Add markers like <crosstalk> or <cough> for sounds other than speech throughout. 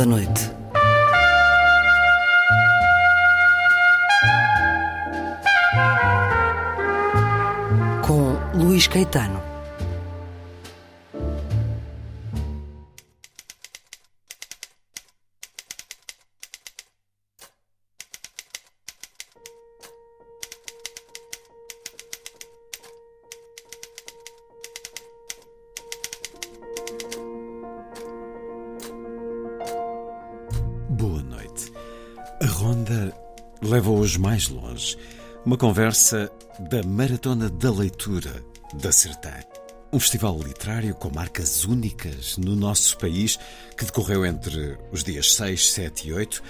Da Noite. Mais longe. Uma conversa da Maratona da Leitura da Sertã. Um festival literário com marcas únicas no nosso país que decorreu entre os dias 6, 7 e 8,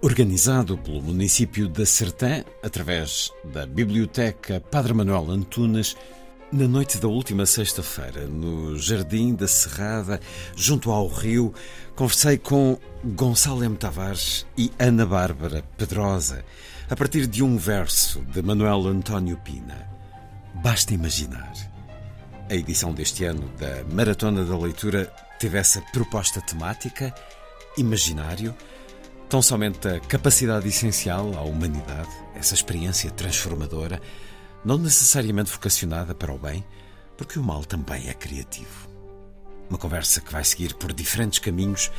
organizado pelo município da Sertã através da Biblioteca Padre Manuel Antunes na noite da última sexta-feira, no Jardim da Serrada, junto ao rio, conversei com Gonçalo M. Tavares e Ana Bárbara Pedrosa, a partir de um verso de Manuel António Pina. Basta imaginar. A edição deste ano da Maratona da Leitura teve essa proposta temática, imaginário, tão somente a capacidade essencial à humanidade, essa experiência transformadora não necessariamente vocacionada para o bem, porque o mal também é criativo. Uma conversa que vai seguir por diferentes caminhos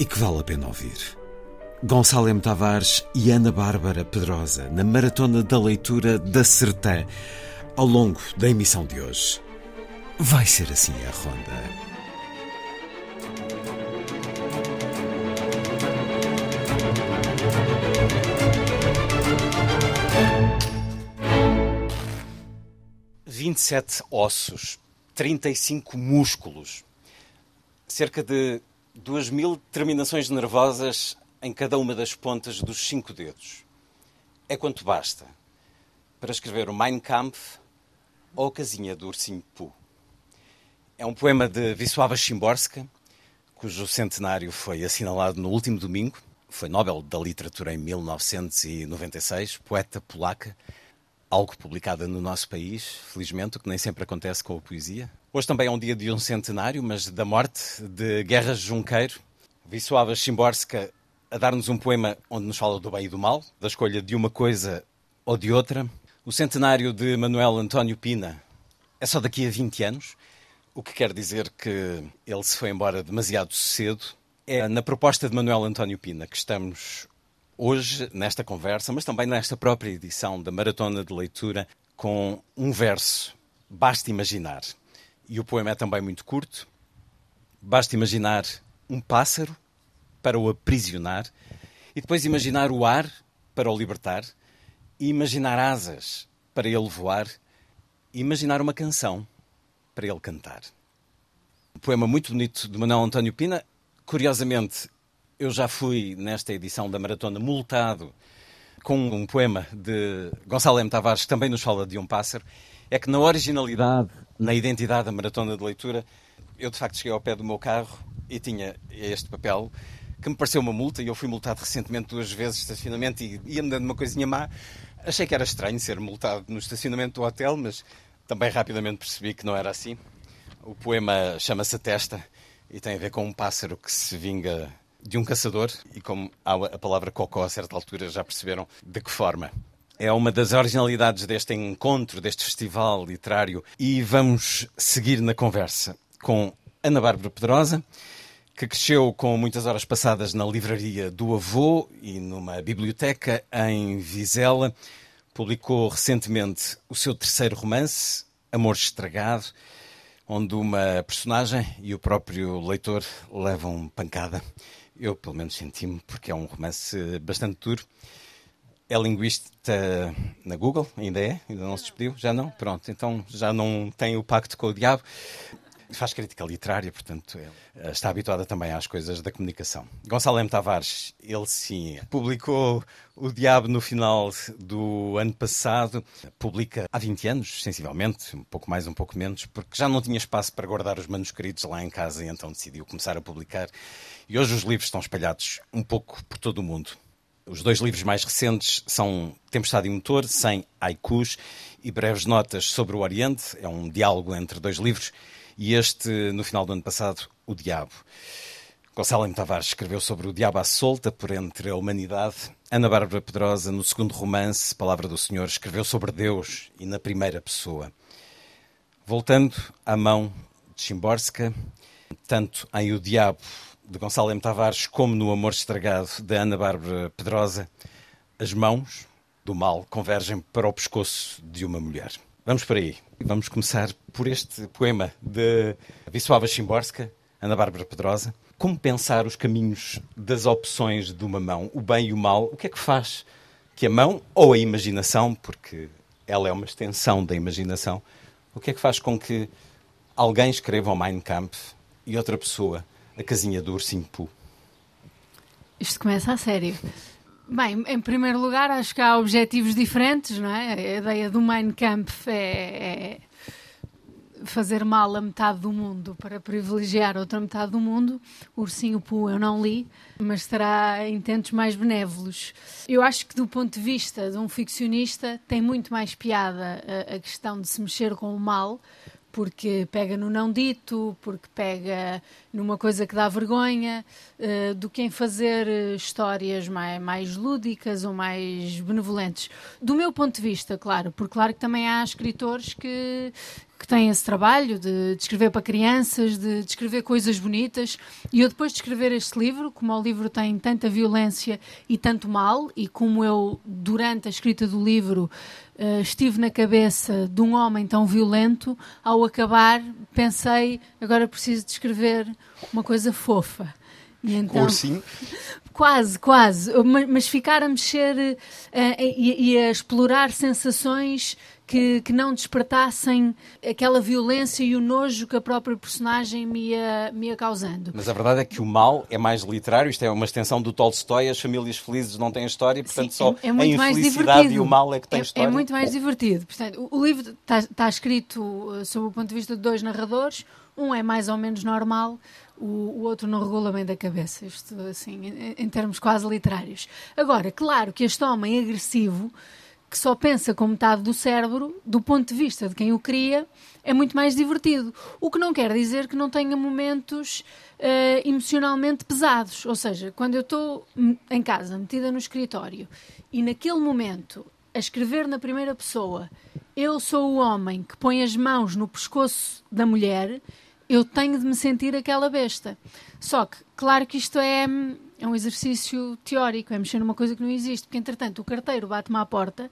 e que vale a pena ouvir. Gonçalo M. Tavares e Ana Bárbara Pedrosa, na Maratona da Leitura da Sertã, ao longo da emissão de hoje. Vai ser assim a ronda. Vinte e sete ossos, 35 músculos, cerca de duas mil terminações nervosas em cada uma das pontas dos cinco dedos. É quanto basta para escrever o Mein Kampf ou a Casinha do Ursinho Poo. É um poema de Wisława Szymborska, cujo centenário foi assinalado no último domingo. Foi Nobel da Literatura em 1996, poeta polaca, algo publicada no nosso país, felizmente, o que nem sempre acontece com a poesia. Hoje também é um dia de um centenário, mas da morte de Guerras Junqueiro. Wisława Szymborska a dar-nos um poema onde nos fala do bem e do mal, da escolha de uma coisa ou de outra. O centenário de Manuel António Pina é só daqui a 20 anos, o que quer dizer que ele se foi embora demasiado cedo. É na proposta de Manuel António Pina que estamos hoje nesta conversa, mas também nesta própria edição da Maratona de Leitura, com um verso. Basta imaginar. E o poema é também muito curto. Basta imaginar um pássaro para o aprisionar e depois imaginar o ar para o libertar e imaginar asas para ele voar e imaginar uma canção para ele cantar. Um poema muito bonito de Manuel António Pina. Curiosamente, eu já fui nesta edição da Maratona multado com um poema de Gonçalo M. Tavares que também nos fala de um pássaro. É que na originalidade, na identidade da Maratona de Leitura, eu de facto cheguei ao pé do meu carro e tinha este papel que me pareceu uma multa e eu fui multado recentemente duas vezes estacionamento e ia-me dando uma coisinha má. Achei que era estranho ser multado no estacionamento do hotel, mas também rapidamente percebi que não era assim. O poema chama-se Testa e tem a ver com um pássaro que se vinga de um caçador e como há a palavra cocó a certa altura já perceberam de que forma. É uma das originalidades deste encontro, deste festival literário e vamos seguir na conversa com Ana Bárbara Pedrosa, que cresceu com muitas horas passadas na livraria do avô e numa biblioteca em Vizela. Publicou recentemente o seu terceiro romance, Amor Estragado, onde uma personagem e o próprio leitor levam pancada. Eu, pelo menos, senti-me, porque é um romance bastante duro. É linguista na Google, ainda é? Ainda não se despediu? Já não? Pronto, então já não tem o pacto com o diabo. Faz crítica literária, portanto, está habituada também às coisas da comunicação. Gonçalo M. Tavares, ele sim, publicou O Diabo no final do ano passado. Publica há 20 anos, sensivelmente, um pouco mais, um pouco menos, porque já não tinha espaço para guardar os manuscritos lá em casa e então decidiu começar a publicar. E hoje os livros estão espalhados um pouco por todo o mundo. Os dois livros mais recentes são Tempestade e Motor, sem haikus, e breves notas sobre o Oriente. É um diálogo entre dois livros. E este, no final do ano passado, O Diabo. Gonçalo M. Tavares escreveu sobre o diabo à solta por entre a humanidade. Ana Bárbara Pedrosa, no segundo romance, Palavra do Senhor, escreveu sobre Deus e na primeira pessoa. Voltando à mão de Chimborska, tanto em O Diabo, de Gonçalo M. Tavares, como no Amor Estragado, de Ana Bárbara Pedrosa, as mãos do mal convergem para o pescoço de uma mulher. Vamos por aí. Vamos começar por este poema de Wisława Szymborska, Ana Bárbara Pedrosa. Como pensar os caminhos das opções de uma mão, o bem e o mal? O que é que faz que a mão, ou a imaginação, porque ela é uma extensão da imaginação, o que é que faz com que alguém escreva o Mein Kampf e outra pessoa a casinha do ursinho Poo? Isto começa a sério. Bem, em primeiro lugar, acho que há objetivos diferentes, não é? A ideia do Mein Kampf é, é fazer mal a metade do mundo para privilegiar outra metade do mundo. O Ursinho Poo eu não li, mas terá intentos mais benévolos. Eu acho que, do ponto de vista de um ficcionista, tem muito mais piada a, a questão de se mexer com o mal, porque pega no não dito, porque pega numa coisa que dá vergonha, uh, do que em fazer histórias mais, mais lúdicas ou mais benevolentes. Do meu ponto de vista, claro, porque claro que também há escritores que, que têm esse trabalho de, de, escrever para crianças, de, de, escrever coisas bonitas. E eu, depois de escrever este livro, como o livro tem tanta violência e tanto mal, e como eu, durante a escrita do livro, uh, estive na cabeça de um homem tão violento, ao acabar, pensei: agora preciso de escrever uma coisa fofa. E então, Ursinho? <laughs> Quase, quase. Mas, mas ficar a mexer uh, e, e a explorar sensações que, que não despertassem aquela violência e o nojo que a própria personagem me ia, me ia causando. Mas a verdade é que o mal é mais literário, isto é uma extensão do Tolstói, as famílias felizes não têm história, portanto Sim, só é, é a infelicidade e o mal é que tem é, história. É muito mais divertido. Portanto, o, o livro está, está escrito uh, sob o ponto de vista de dois narradores, um é mais ou menos normal, o, outro não regula bem da cabeça, isto assim, em, em, termos quase literários. Agora, claro que este homem agressivo que só pensa com metade do cérebro, do ponto de vista de quem o cria, é muito mais divertido. O que não quer dizer que não tenha momentos uh, emocionalmente pesados. Ou seja, quando eu estou em casa, metida no escritório, e naquele momento, a escrever na primeira pessoa, eu sou o homem que põe as mãos no pescoço da mulher, eu tenho de me sentir aquela besta. Só que, claro que isto é é um exercício teórico, é mexer numa coisa que não existe, porque entretanto o carteiro bate-me à porta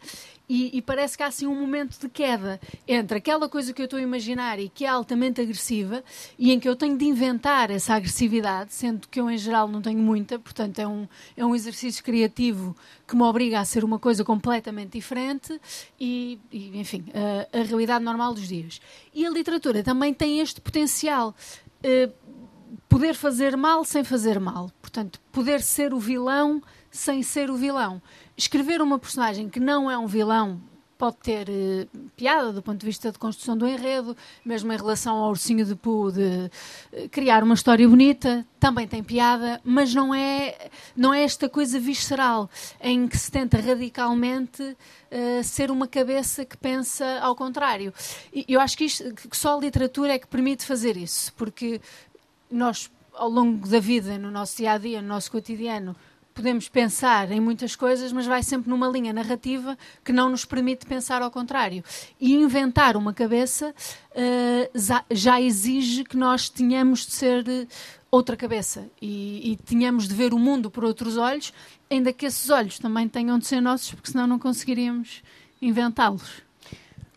e, e, parece que há assim um momento de queda entre aquela coisa que eu estou a imaginar e que é altamente agressiva e em que eu tenho de inventar essa agressividade, sendo que eu em geral não tenho muita, portanto é um, é um exercício criativo que me obriga a ser uma coisa completamente diferente e, e enfim, a, a realidade normal dos dias. E a literatura também tem este potencial. Uh, poder fazer mal sem fazer mal. Portanto, poder ser o vilão sem ser o vilão. Escrever uma personagem que não é um vilão pode ter uh, piada do ponto de vista de construção do enredo, mesmo em relação ao ursinho de Pooh, de uh, criar uma história bonita, também tem piada, mas não é, não é esta coisa visceral em que se tenta radicalmente uh, ser uma cabeça que pensa ao contrário. E eu acho que, isto, que só a literatura é que permite fazer isso, porque nós, ao longo da vida, no nosso dia a dia, no nosso cotidiano, podemos pensar em muitas coisas, mas vai sempre numa linha narrativa que não nos permite pensar ao contrário. E inventar uma cabeça uh, já exige que nós tenhamos de ser eh, outra cabeça e, e tenhamos de ver o mundo por outros olhos, ainda que esses olhos também tenham de ser nossos, porque senão não conseguiríamos inventá-los.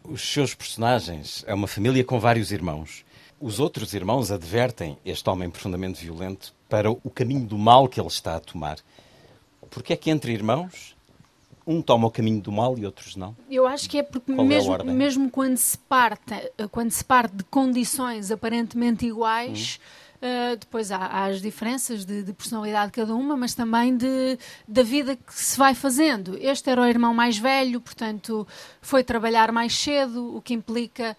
Os seus personagens é uma família com vários irmãos. Os outros irmãos advertem este homem profundamente violento para o caminho do mal que ele está a tomar. Porque é que entre irmãos um toma o caminho do mal e outros não? Eu acho que é porque Qual mesmo, é mesmo quando, se parte, quando se parte de condições aparentemente iguais. Hum Uh, depois há, há, as diferenças de, de, personalidade de cada uma, mas também de, da vida que se vai fazendo. Este era o irmão mais velho, portanto, foi trabalhar mais cedo, o que implica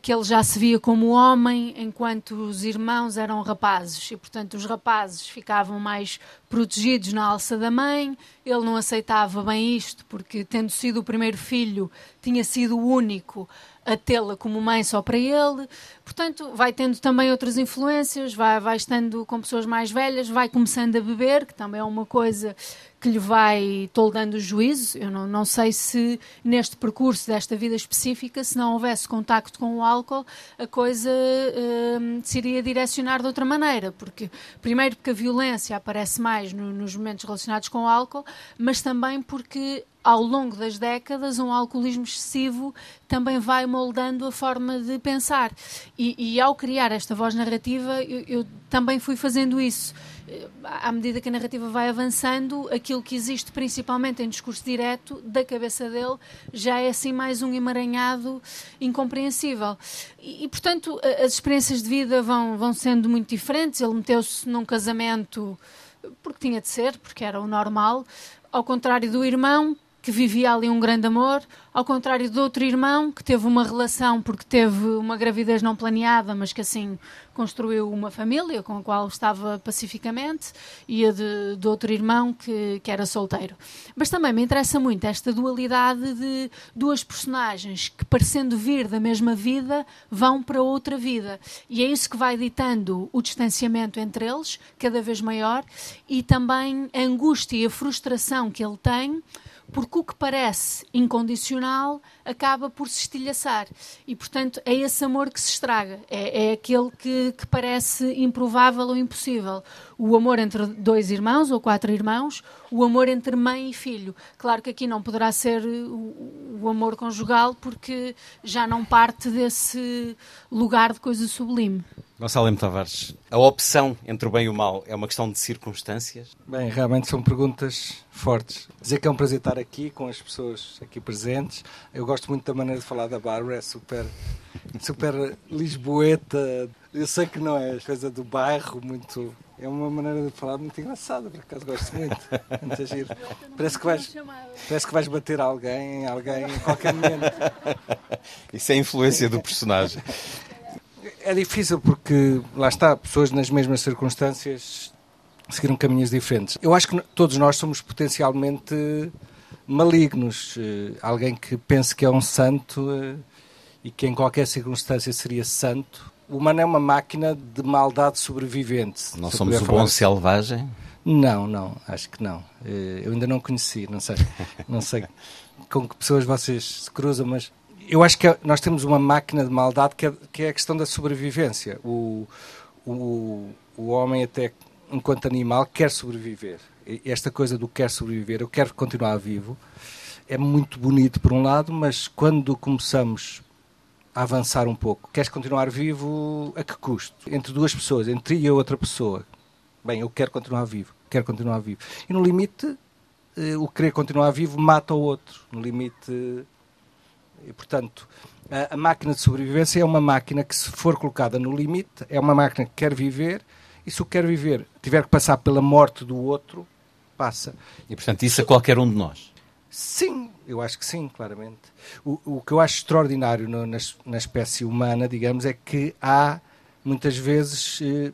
que ele já se via como homem, enquanto os irmãos eram rapazes. E, portanto, os rapazes ficavam mais protegidos na alça da mãe. Ele não aceitava bem isto, porque, tendo sido o primeiro filho, tinha sido o único a tê-la como mãe só para ele. Portanto, vai tendo também outras influências, vai, vai estando com pessoas mais velhas, vai começando a beber, que também é uma coisa que lhe vai toldando o juízo. Eu não, não sei se neste percurso desta vida específica, se não houvesse contacto com o álcool, a coisa uh, se iria direcionar de outra maneira. Porque, primeiro, porque a violência aparece mais no, nos momentos relacionados com o álcool, mas também porque ao longo das décadas, um alcoolismo excessivo também vai moldando a forma de pensar. E, e ao criar esta voz narrativa, eu, eu, também fui fazendo isso. À medida que a narrativa vai avançando, aquilo que existe principalmente em discurso direto da cabeça dele já é assim mais um emaranhado incompreensível. E, e portanto, as experiências de vida vão, vão sendo muito diferentes. Ele meteu-se num casamento porque tinha de ser, porque era o normal, ao contrário do irmão, que vivia ali um grande amor, ao contrário do outro irmão que teve uma relação porque teve uma gravidez não planeada, mas que assim construiu uma família com a qual estava pacificamente, e a de, de outro irmão que, que era solteiro. Mas também me interessa muito esta dualidade de duas personagens que, parecendo vir da mesma vida, vão para outra vida. E é isso que vai ditando o distanciamento entre eles, cada vez maior, e também a angústia e a frustração que ele tem porque o que parece incondicional acaba por se estilhaçar. E, portanto, é esse amor que se estraga. É, é aquele que, que, parece improvável ou impossível. O amor entre dois irmãos ou quatro irmãos, o amor entre mãe e filho. Claro que aqui não poderá ser o, o amor conjugal, porque já não parte desse lugar de coisa sublime. Gonçalo M. Tavares, a opção entre o bem e o mal é uma questão de circunstâncias? Bem, realmente são perguntas fortes. Dizer que é um prazer estar aqui com as pessoas aqui presentes. Eu gosto muito da maneira de falar da Bárbara, é super, super lisboeta. Eu sei que não é coisa do bairro, muito. É uma maneira de falar muito engraçada, por acaso gosto muito. muito giro. Parece que, vais, parece que vais bater alguém, alguém em qualquer momento. Isso é a influência do personagem. É difícil porque, lá está, pessoas nas mesmas circunstâncias seguiram caminhos diferentes. Eu acho que todos nós somos potencialmente malignos. Eh, alguém que pense que é um santo eh, e que em qualquer circunstância seria santo. O humano é uma máquina de maldade sobrevivente. Não somos o bom assim. selvagem? Não, não, acho que não. Eh, eu ainda não conheci, não sei, <laughs> não sei com que pessoas vocês se cruzam, mas eu acho que nós temos uma máquina de maldade que é, que é a questão da sobrevivência. O, o, o homem, até enquanto animal, quer sobreviver. Esta coisa do quer sobreviver, eu quero continuar vivo, é muito bonito por um lado, mas quando começamos a avançar um pouco, queres continuar vivo a que custo? Entre duas pessoas, entre e a outra pessoa. Bem, eu quero continuar vivo, quero continuar vivo. E no limite, eh, o querer continuar vivo mata o outro. No limite, e, portanto, a, a, máquina de sobrevivência é uma máquina que, se for colocada no limite, é uma máquina que quer viver e, se o quer viver tiver que passar pela morte do outro, passa. E, portanto, isso a qualquer um de nós? Sim, eu acho que sim, claramente. O, o que eu acho extraordinário no, na, na, espécie humana, digamos, é que há muitas vezes eh,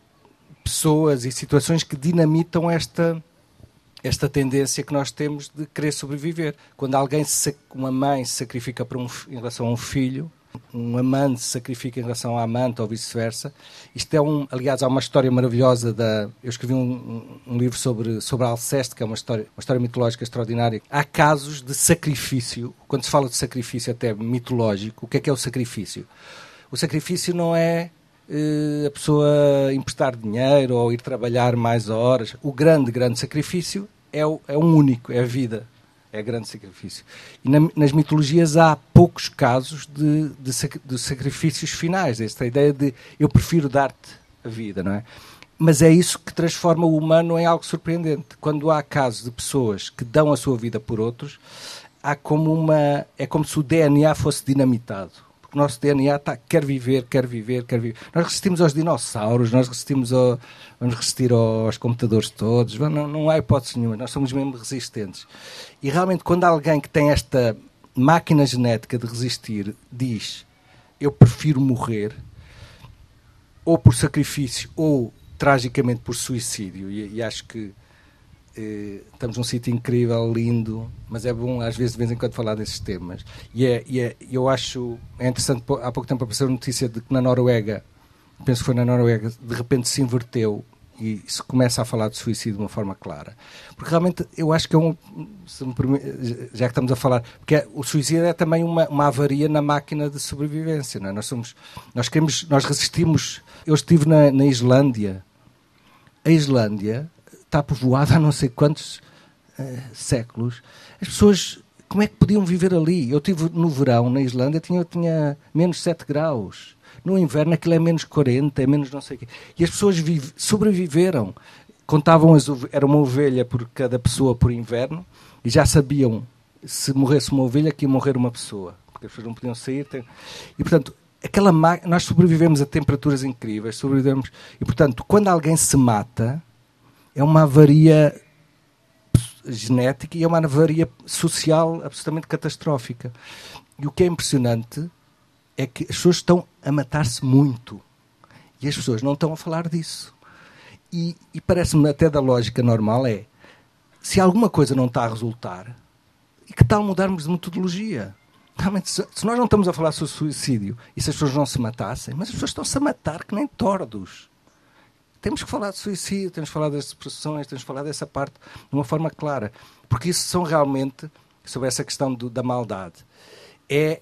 pessoas e situações que dinamitam esta esta tendência que nós temos de querer sobreviver. Quando alguém, uma mãe se sacrifica um, em relação a um filho, um amante se sacrifica em relação à amante ou vice-versa. Isto é um, aliás, há uma história maravilhosa da. Eu escrevi um, um, livro sobre, sobre Alceste, que é uma história, uma história mitológica extraordinária. Há casos de sacrifício. Quando se fala de sacrifício até mitológico, o que é que é o sacrifício? O sacrifício não é a pessoa emprestar dinheiro ou ir trabalhar mais horas. O grande, grande sacrifício é, o, é um único, é a vida. É grande sacrifício. E na, nas mitologias há poucos casos de, de, de sacrifícios finais. Esta ideia de eu prefiro dar-te a vida, não é? Mas é isso que transforma o humano em algo surpreendente. Quando há casos de pessoas que dão a sua vida por outros, há como uma. É como se o DNA fosse dinamitado porque o nosso DNA tá, quer viver, quer viver, quer viver. Nós resistimos aos dinossauros, nós resistimos ao, vamos resistir aos computadores todos, não, não há hipótese nenhuma, nós somos mesmo resistentes. E realmente, quando alguém que tem esta máquina genética de resistir diz eu prefiro morrer ou por sacrifício ou tragicamente por suicídio. E, e acho que estamos num sítio incrível, lindo, mas é bom às vezes de vez em quando falar desses temas. E, é, e é, eu acho é interessante, há pouco tempo apareceu a notícia de que na Noruega, penso que foi na Noruega, de repente se inverteu e se começa a falar de suicídio de uma forma clara. Porque realmente eu acho que é um. já que estamos a falar. Porque é, o suicídio é também uma, uma avaria na máquina de sobrevivência. Não é? Nós somos. Nós queremos. Nós resistimos. Eu estive na, na Islândia. A Islândia está povoada há não sei quantos uh, séculos. As pessoas. Como é que podiam viver ali? Eu estive no verão na Islândia, tinha, tinha menos 7 graus no inverno aquilo é menos 40, é menos não sei o quê. E as pessoas vive, sobreviveram. Contavam, as, era uma ovelha por cada pessoa por inverno e já sabiam se morresse uma ovelha que ia morrer uma pessoa. Porque as pessoas não podiam sair. Tem... E portanto, aquela nós sobrevivemos a temperaturas incríveis, sobrevivemos. E portanto, quando alguém se mata, é uma avaria genética e é uma avaria social absolutamente catastrófica. E o que é impressionante é que as pessoas estão a matar-se muito. E as pessoas não estão a falar disso. E, e parece-me até da lógica normal é se alguma coisa não está a resultar, e que tal mudarmos de metodologia? Realmente, se, se nós não estamos a falar sobre suicídio e se as pessoas não se matassem, mas as pessoas estão-se a matar que nem tordos. Temos que falar de suicídio, temos que falar das depressões, temos que falar dessa parte de uma forma clara. Porque isso são realmente, sobre essa questão do, da maldade, é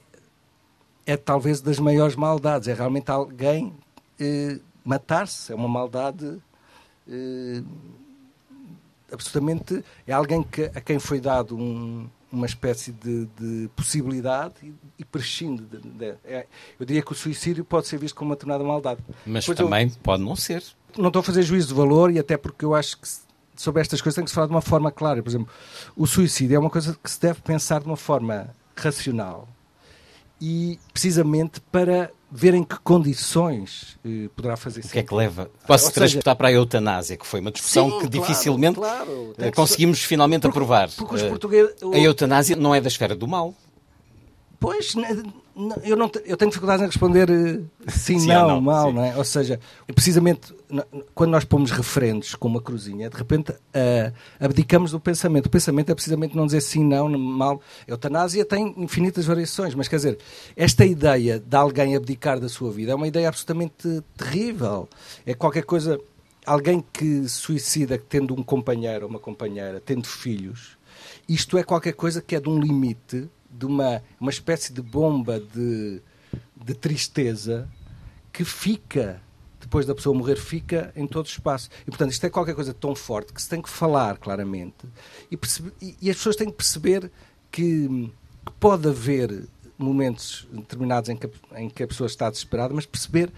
é talvez das maiores maldades. É realmente alguém eh, matar-se. É uma maldade eh, absolutamente. É alguém que, a quem foi dado um, uma espécie de, de possibilidade e, e prescinde. De, de, é, eu diria que o suicídio pode ser visto como uma determinada maldade. Mas Depois também eu, pode não ser. Não estou a fazer juízo de valor e até porque eu acho que sobre estas coisas tem que se falar de uma forma clara. Por exemplo, o suicídio é uma coisa que se deve pensar de uma forma racional e precisamente para ver em que condições eh, poderá fazer isso. O que é que leva? Posso transportar para a eutanásia, que foi uma discussão sim, que claro, dificilmente claro, eh, conseguimos finalmente porque, aprovar. Porque os eh, portugueses, a eutanásia não é da esfera do mal. Pois, eu, não, eu tenho dificuldade em responder eh, sim, sim não, não, mal, sim. não é? Ou seja, precisamente quando nós pomos referentes com uma cruzinha, de repente uh, abdicamos do pensamento. O pensamento é precisamente não dizer sim, não, mal. A eutanásia tem infinitas variações, mas quer dizer, esta ideia de alguém abdicar da sua vida é uma ideia absolutamente terrível. É qualquer coisa. Alguém que suicida tendo um companheiro ou uma companheira, tendo filhos, isto é qualquer coisa que é de um limite de uma, uma espécie de bomba de, de tristeza que fica, depois da pessoa morrer, fica em todo o espaço. E, portanto, isto é qualquer coisa tão forte que se tem que falar claramente e, perceber, e, e as pessoas têm que perceber que, que pode haver momentos determinados em que, em que a pessoa está desesperada, mas perceber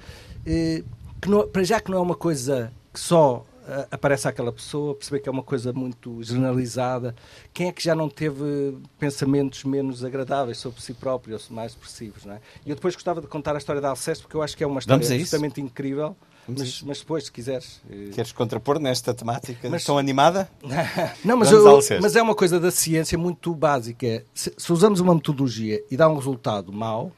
eh, que não, para já que não é uma coisa que só aparece aquela pessoa, perceber que é uma coisa muito generalizada. Quem é que já não teve pensamentos menos agradáveis sobre si próprio, ou mais expressivos, não é? E eu depois gostava de contar a história da Alceste, porque eu acho que é uma história absolutamente incrível. Mas, mas, depois, se quiseres. Eh, Queres contrapor nesta temática mas, tão animada? <laughs> não, mas, eu, mas é uma coisa da ciência muito básica. Se, se usamos uma metodologia e dá um resultado mau,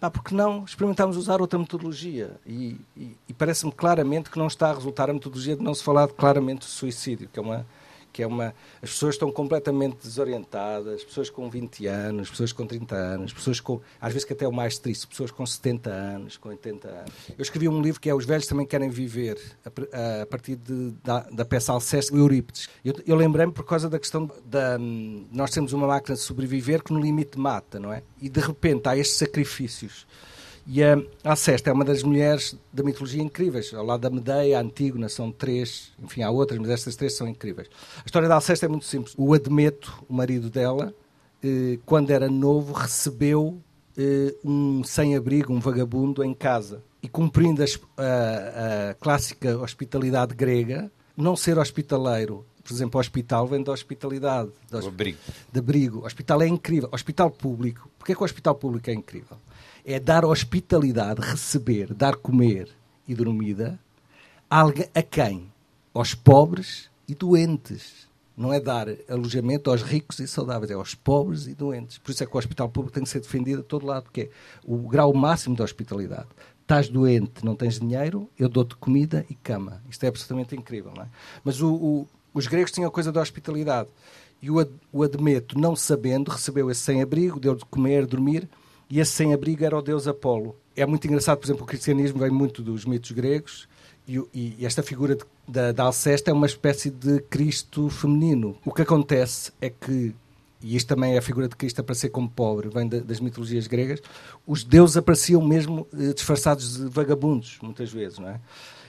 Pá, porque não experimentámos usar outra metodologia? E, e, e parece-me claramente que não está a resultar a metodologia de não se falar claramente de suicídio, que é uma, que é uma. As pessoas estão completamente desorientadas, pessoas com 20 anos, pessoas com 30 anos, pessoas com. às vezes que até o mais triste, pessoas com 70 anos, com 80 anos. Eu escrevi um livro que é Os Velhos Também Querem Viver, a, a partir de, da, da peça Alceste de Eurípides. Eu, eu lembrei-me por causa da questão da. Nós temos uma máquina de sobreviver que no limite mata, não é? E de repente há estes sacrifícios e a Alceste é uma das mulheres da mitologia incríveis. Ao lado da Medeia, a Antígona, são três. Enfim, há outras, mas estas três são incríveis. A história da Alceste é muito simples. O Admeto, o marido dela, eh, quando era novo, recebeu eh, um sem-abrigo, um vagabundo, em casa. E cumprindo a, a clássica hospitalidade grega, não ser hospitaleiro por exemplo, o hospital vem da hospitalidade. Do abrigo. De abrigo. O hospital é incrível. O hospital público. Porquê que o hospital público é incrível? É dar hospitalidade, receber, dar comer e dormida a quem? Aos pobres e doentes. não é dar alojamento aos ricos e saudáveis, é aos pobres e doentes. Por isso é que o hospital público tem que ser defendido a todo lado, porque é o grau máximo da hospitalidade. Estás doente, não tens dinheiro, eu dou-te comida e cama. Isto é absolutamente incrível, não é? Mas o, o, os gregos tinham a coisa da hospitalidade. E o, o Admeto, não sabendo, recebeu esse sem-abrigo, deu de comer, dormir, e esse sem-abrigo era o deus Apolo. É muito engraçado, por exemplo, o cristianismo vem muito dos mitos gregos, e, e, esta figura de, da, da é uma espécie de Cristo feminino. O que acontece é que, e isto também é a figura de Cristo para ser como pobre, vem de, das mitologias gregas, os deuses apareciam mesmo eh, disfarçados de vagabundos, muitas vezes, não é?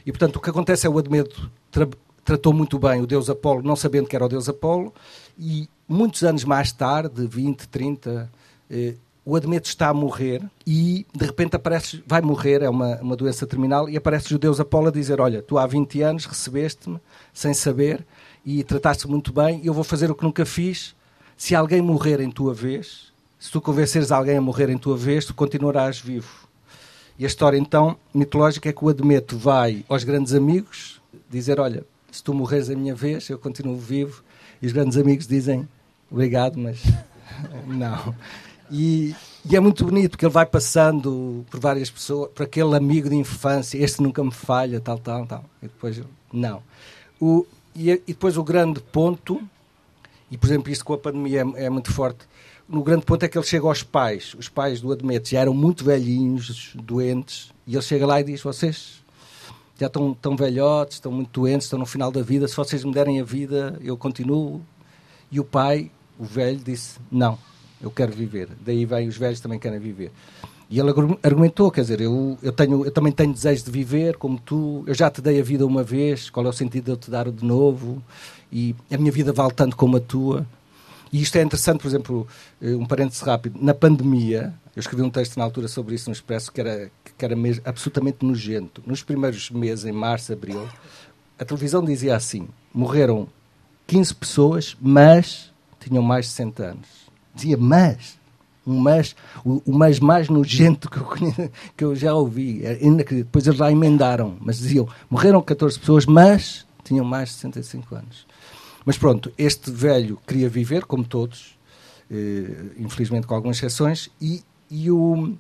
E, portanto, o que acontece é o Admeto tra tratou muito bem o deus Apolo, não sabendo que era o deus Apolo, e muitos anos mais tarde, 20, 30, eh, o Admeto está a morrer e de repente aparece, vai morrer, é uma, uma doença terminal, e aparece o Deus Apolo a dizer: Olha, tu há 20 anos recebeste-me sem saber e trataste muito bem, e eu vou fazer o que nunca fiz. Se alguém morrer em tua vez, se tu convenceres alguém a morrer em tua vez, tu continuarás vivo. E a história então mitológica é que o Admeto vai aos grandes amigos dizer: Olha, se tu morreres em minha vez, eu continuo vivo. E os grandes amigos dizem: Obrigado, mas <laughs> não. E, e, é muito bonito porque ele vai passando por várias pessoas, por aquele amigo de infância, este nunca me falha, tal, tal, tal. E depois, não. O, e, e depois o grande ponto, e por exemplo isto com a pandemia é, é, muito forte, o grande ponto é que ele chega aos pais, os pais do Admeto já eram muito velhinhos, doentes, e ele chega lá e diz, vocês já estão tão velhotes, estão muito doentes, estão no final da vida, se vocês me derem a vida, eu continuo. E o pai, o velho, disse, não eu quero viver. Daí vem os velhos também querem viver. E ele argumentou, quer dizer, eu, eu, tenho, eu também tenho desejo de viver como tu, eu já te dei a vida uma vez, qual é o sentido de eu te dar de novo? E a minha vida vale tanto como a tua. E isto é interessante, por exemplo, eh, um parênteses rápido, na pandemia, eu escrevi um texto na altura sobre isso no Expresso que era, que era mesmo, absolutamente nojento. Nos primeiros meses, em março, abril, a televisão dizia assim, morreram 15 pessoas, mas tinham mais de 60 anos dizia mas, um mas, o, o mas mais nojento que eu, <laughs> que eu já ouvi, é inacreditável. Depois eles lá emendaram, mas diziam, morreram 14 pessoas, mas tinham mais de 65 anos. Mas pronto, este velho queria viver, como todos, eh, infelizmente com algumas exceções, e, e, o,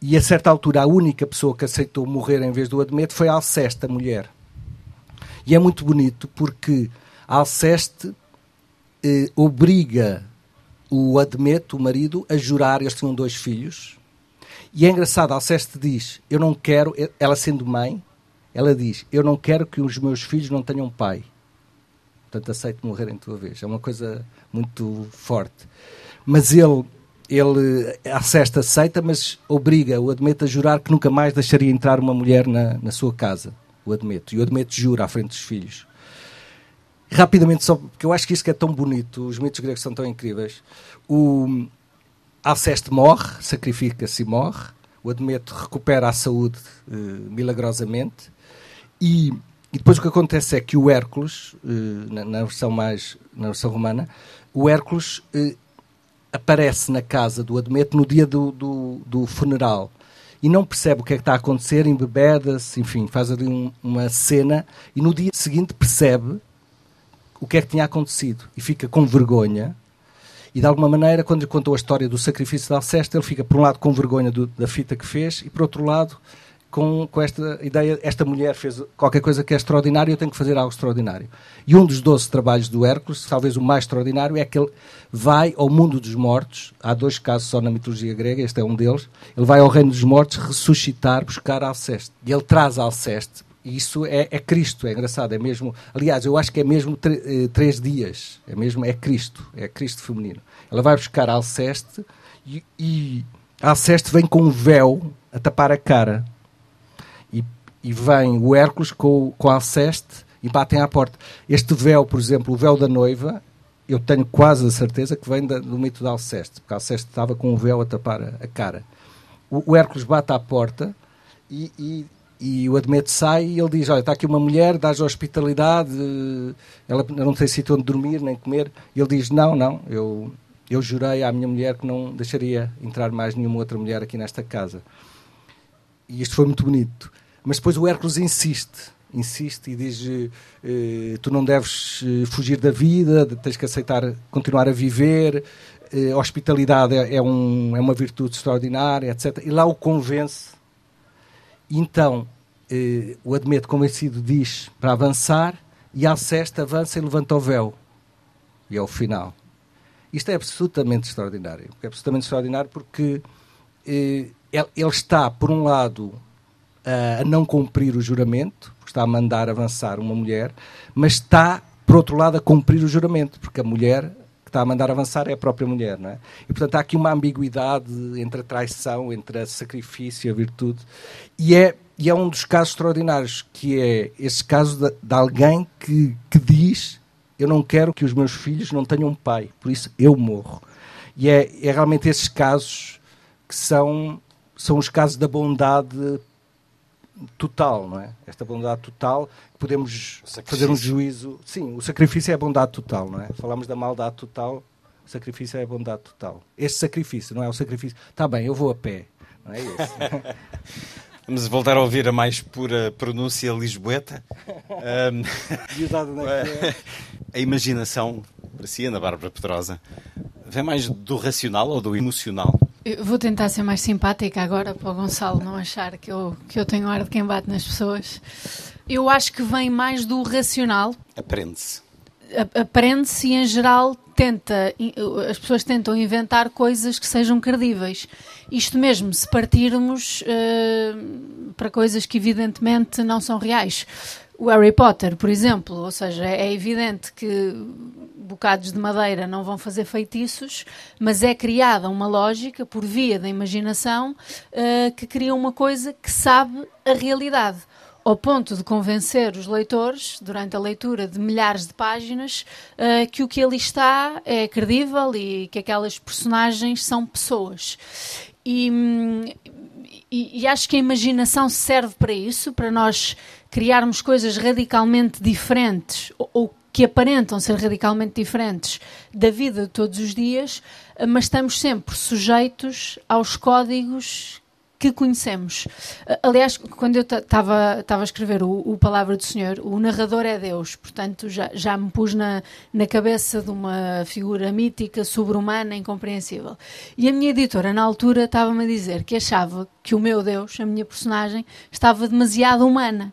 e a certa altura a única pessoa que aceitou morrer em vez do Admeto foi a Alceste, a mulher. E é muito bonito porque a Alceste eh, obriga o Admeto, o marido, a jurar, eles tinham dois filhos. E é engraçado, Alceste diz, eu não quero, ela sendo mãe, ela diz, eu não quero que os meus filhos não tenham pai. Portanto, aceito morrer em tua vez. É uma coisa muito forte. Mas ele, ele Alceste aceita, mas obriga o Admeto a jurar que nunca mais deixaria entrar uma mulher na, na sua casa. O Admeto. E o Admeto jura à frente dos filhos rapidamente, só porque eu acho que que é tão bonito, os mitos gregos são tão incríveis. O Alceste morre, sacrifica-se e morre. O Admeto recupera a saúde uh, milagrosamente. E, e, depois o que acontece é que o Hércules, uh, na, na, versão mais na versão romana, o Hércules uh, aparece na casa do Admeto no dia do, do, do, funeral e não percebe o que é que está a acontecer, embebeda-se, enfim, faz ali um, uma cena e no dia seguinte percebe o que é que tinha acontecido e fica com vergonha. E de alguma maneira, quando lhe contou a história do sacrifício de Alceste, ele fica, por um lado, com vergonha do, da fita que fez e, por outro lado, com, com esta ideia: esta mulher fez qualquer coisa que é extraordinário, eu tenho que fazer algo extraordinário. E um dos doze trabalhos do Hércules, talvez o mais extraordinário, é que ele vai ao mundo dos mortos. Há dois casos só na mitologia grega, este é um deles. Ele vai ao reino dos mortos ressuscitar, buscar Alceste. E ele traz Alceste e isso é, é, Cristo, é engraçado, é mesmo. Aliás, eu acho que é mesmo eh, três dias, é mesmo é Cristo, é Cristo feminino. Ela vai buscar Alceste e, e Alceste vem com um véu a tapar a cara. E, e vem o Hércules com, com Alceste e batem à porta. Este véu, por exemplo, o véu da noiva, eu tenho quase a certeza que vem da, do mito de Alceste, porque Alceste estava com um véu a tapar a, a cara. O, o Hércules bate à porta e, e e o Admeto sai e ele diz: Olha, está aqui uma mulher, dás hospitalidade, ela não tem sítio onde dormir nem comer. E ele diz: Não, não, eu, eu jurei à minha mulher que não deixaria entrar mais nenhuma outra mulher aqui nesta casa. E isto foi muito bonito. Mas depois o Hércules insiste, insiste e diz eh, tu não deves eh, fugir da vida, tens que aceitar continuar a viver, eh, a hospitalidade é, é, um, é uma virtude extraordinária, etc. E lá o convence. Então, eh, o Admeto convencido diz para avançar e Alceste avança e levanta o véu. E é o final. Isto é absolutamente extraordinário. É absolutamente extraordinário porque eh, ele está, por um lado, a não cumprir o juramento, está a mandar avançar uma mulher, mas está, por outro lado, a cumprir o juramento, porque a mulher que está a mandar avançar é a própria mulher, não é? E, portanto, há aqui uma ambiguidade entre a traição, entre a sacrifício e a virtude, e é, e é um dos casos extraordinários, que é esse caso de, de alguém que, que diz eu não quero que os meus filhos não tenham um pai, por isso eu morro. E é, é realmente esses casos que são, são os casos da bondade total, não é? Esta bondade total, podemos fazer um juízo. Sim, o sacrifício é a bondade total, não é? Falamos da maldade total, o sacrifício é a bondade total. Este sacrifício, não é o sacrifício. Está bem, eu vou a pé, não é esse? <laughs> Vamos voltar a ouvir a mais pura pronúncia lisboeta. Um, <laughs> é <laughs> a imaginação, para si, Ana Bárbara Pedrosa, vem mais do racional ou do emocional? Eu vou tentar ser mais simpática agora para o Gonçalo não achar que eu, que eu tenho ar de quem bate nas pessoas. Eu acho que vem mais do racional. Aprende-se. Aprende-se em geral, tenta, as pessoas tentam inventar coisas que sejam credíveis. Isto mesmo, se partirmos uh, para coisas que, evidentemente, não são reais o Harry Potter, por exemplo, ou seja, é evidente que bocados de madeira não vão fazer feitiços, mas é criada uma lógica por via da imaginação uh, que cria uma coisa que sabe a realidade. Ao ponto de convencer os leitores, durante a leitura de milhares de páginas, uh, que o que ali está é credível e que aquelas personagens são pessoas. E, e, e acho que a imaginação serve para isso, para nós criarmos coisas radicalmente diferentes ou, ou que aparentam ser radicalmente diferentes da vida de todos os dias, mas estamos sempre sujeitos aos códigos que conhecemos. Aliás, quando eu estava a escrever o, o, Palavra do Senhor, o narrador é Deus, portanto já, já me pus na, na cabeça de uma figura mítica, sobre-humana, incompreensível. E a minha editora, na altura, estava-me a dizer que achava que o meu Deus, a minha personagem, estava demasiado humana.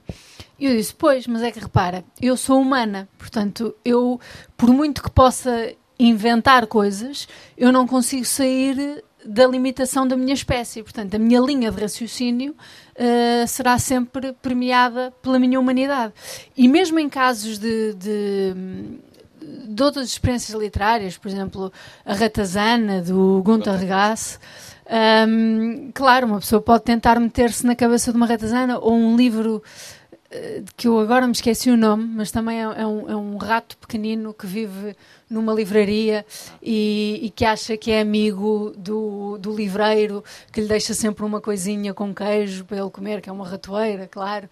E eu disse, pois, mas é que repara, eu sou humana, portanto, eu, por muito que possa inventar coisas, eu não consigo sair da limitação da minha espécie. Portanto, a minha linha de raciocínio uh, será sempre premiada pela minha humanidade. E mesmo em casos de, de, de outras experiências literárias, por exemplo, a Ratazana, do Gunther Regasse, um, claro, uma pessoa pode tentar meter-se na cabeça de uma ratazana ou um livro que eu agora me esqueci o nome, mas também é, é, um, é um rato pequenino que vive numa livraria e, e, que acha que é amigo do, do livreiro, que lhe deixa sempre uma coisinha com queijo para ele comer, que é uma ratoeira, claro.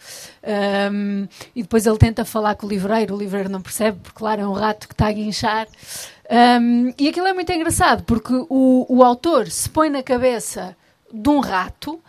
Um, e depois ele tenta falar com o livreiro, o livreiro não percebe, porque, claro, é um rato que está a guinchar. Um, e aquilo é muito engraçado, porque o, o autor se põe na cabeça de um rato,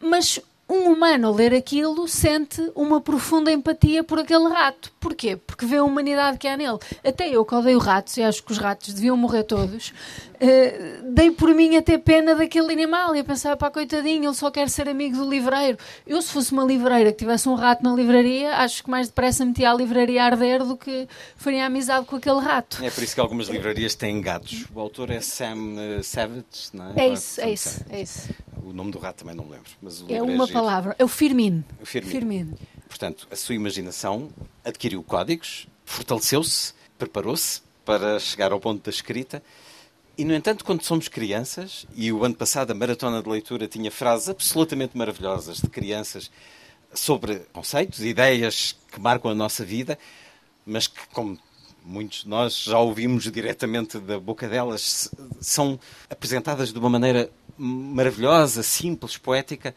mas um humano a ler aquilo sente uma profunda empatia por aquele rato. Porquê? Porque vê a humanidade que há nele. Até eu que odeio ratos e acho que os ratos deviam morrer todos, uh, dei por mim até pena daquele animal e a pensar, pá, coitadinho, ele só quer ser amigo do livreiro. Eu, se fosse uma livreira que tivesse um rato na livraria, acho que mais depressa metia a livraria a arder do que faria amizade com aquele rato. É por isso que algumas livrarias têm gatos. O autor é Sam uh, Savage, não é? É isso, é isso, é isso. O nome do rato também não me lembro. Mas é uma é palavra. É o Firmino. O Firmino. Firmino. Portanto, a sua imaginação adquiriu códigos, fortaleceu-se, preparou-se para chegar ao ponto da escrita. E, no entanto, quando somos crianças, e o ano passado a Maratona de Leitura tinha frases absolutamente maravilhosas de crianças sobre conceitos, ideias que marcam a nossa vida, mas que, como muitos de nós já ouvimos diretamente da boca delas, são apresentadas de uma maneira maravilhosa, simples, poética.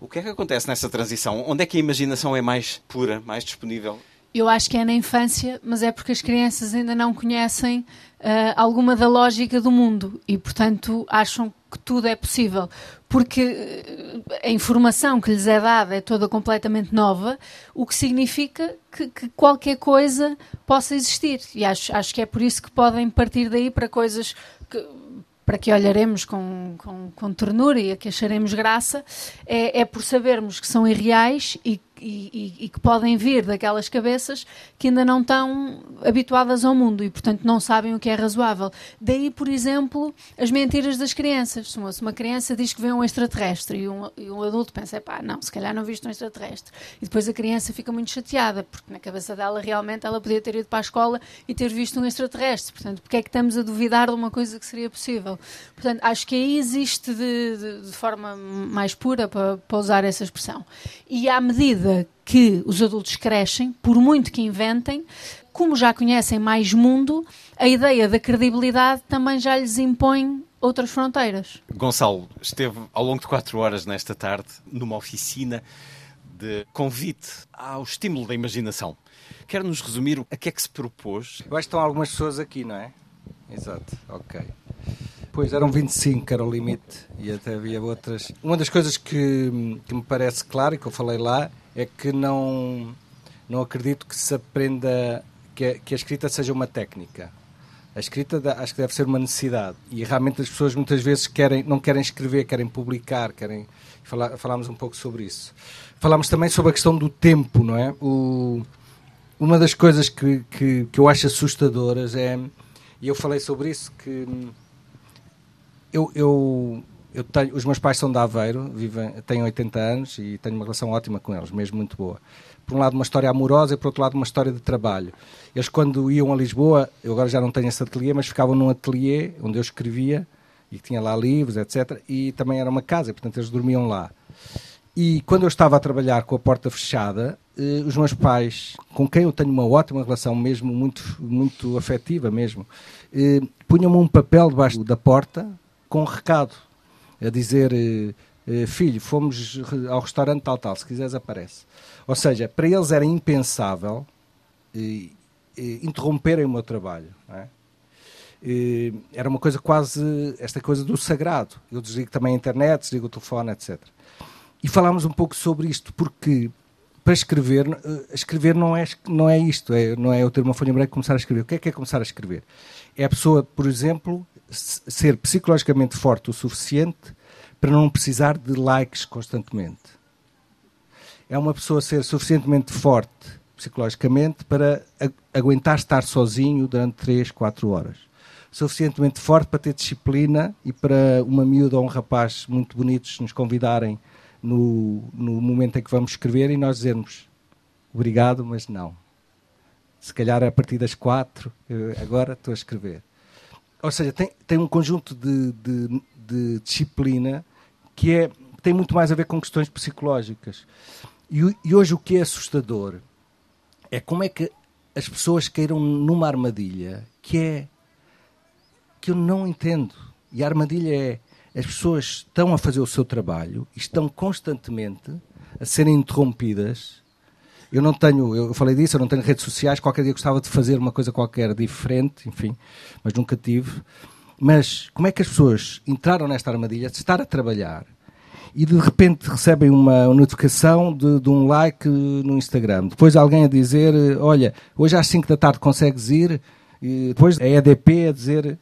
O que é que acontece nessa transição? Onde é que a imaginação é mais pura, mais disponível? Eu acho que é na infância, mas é porque as crianças ainda não conhecem uh, alguma da lógica do mundo e, portanto, acham que tudo é possível. Porque uh, a informação que lhes é dada é toda completamente nova, o que significa que, que, qualquer coisa possa existir. E acho, acho que é por isso que podem partir daí para coisas que para que olharemos com, com, com, ternura e a que acharemos graça, é, é por sabermos que são irreais e e, e, e, que podem vir daquelas cabeças que ainda não estão habituadas ao mundo e, portanto, não sabem o que é razoável. Daí, por exemplo, as mentiras das crianças. Se uma criança diz que vê um extraterrestre e um, e um adulto pensa, pá, não, se calhar não viste um extraterrestre. E depois a criança fica muito chateada, porque na cabeça dela realmente ela podia ter ido para a escola e ter visto um extraterrestre. Portanto, porque é que estamos a duvidar de uma coisa que seria possível? Portanto, acho que aí existe de, de, de forma mais pura, para, para usar essa expressão. E à medida medida que os adultos crescem, por muito que inventem, como já conhecem mais mundo, a ideia da credibilidade também já lhes impõe outras fronteiras. Gonçalo esteve ao longo de quatro horas nesta tarde numa oficina de convite ao estímulo da imaginação. Quer nos resumir a que é que se propôs? Eu acho que estão algumas pessoas aqui, não é? Exato, ok. Pois, eram 25 que era o limite e até havia outras. Uma das coisas que, que me parece claro e que eu falei lá é que não, não acredito que se aprenda que a, que a escrita seja uma técnica. A escrita acho que deve ser uma necessidade e realmente as pessoas muitas vezes querem, não querem escrever, querem publicar, querem falar, falámos um pouco sobre isso. Falámos também sobre a questão do tempo, não é? O, uma das coisas que, que, que eu acho assustadoras é, e eu falei sobre isso, que eu, eu eu tenho, os meus pais são de Aveiro, vivem, têm 80 anos e tenho uma relação ótima com eles, mesmo muito boa. Por um lado, uma história amorosa e por outro lado, uma história de trabalho. Eles, quando iam a Lisboa, eu agora já não tenho esse ateliê, mas ficavam num ateliê onde eu escrevia e tinha lá livros, etc. E também era uma casa, portanto, eles dormiam lá. E quando eu estava a trabalhar com a porta fechada, eh, os meus pais, com quem eu tenho uma ótima relação, mesmo muito, muito afetiva mesmo, eh, punham-me um papel debaixo da porta com um recado a dizer eh, eh, filho, fomos ao restaurante tal, tal, se quiseres aparece. Ou seja, para eles era impensável eh, interromperem o meu trabalho. É? era uma coisa quase, esta coisa do sagrado. Eu desligo também a internet, desligo o telefone, etc. E falámos um pouco sobre isto, porque para escrever, escrever não é, não é isto, é, não é eu ter uma folha em branco e começar a escrever. O que é que é começar a escrever? É a pessoa, por exemplo, ser psicologicamente forte o suficiente para não precisar de likes constantemente. É uma pessoa ser suficientemente forte psicologicamente para aguentar estar sozinho durante 3, 4 horas. Suficientemente forte para ter disciplina e para uma miúda ou um rapaz muito bonitos nos convidarem no, no momento em que vamos escrever e nós dizermos obrigado, mas não. Se calhar a partir das quatro, agora estou a escrever. Ou seja, tem, tem um conjunto de, de, de disciplina que é, tem muito mais a ver com questões psicológicas. E, e, hoje o que é assustador é como é que as pessoas caíram numa armadilha que é que eu não entendo. E a armadilha é as pessoas estão a fazer o seu trabalho e estão constantemente a serem interrompidas eu não tenho, eu falei disso, eu não tenho redes sociais, qualquer dia gostava de fazer uma coisa qualquer diferente, enfim, mas nunca tive. Mas como é que as pessoas entraram nesta armadilha de estar a trabalhar e de repente recebem uma notificação de, de, um like no Instagram. Depois alguém a dizer, olha, hoje às 5 da tarde consegues ir, e depois a EDP a dizer.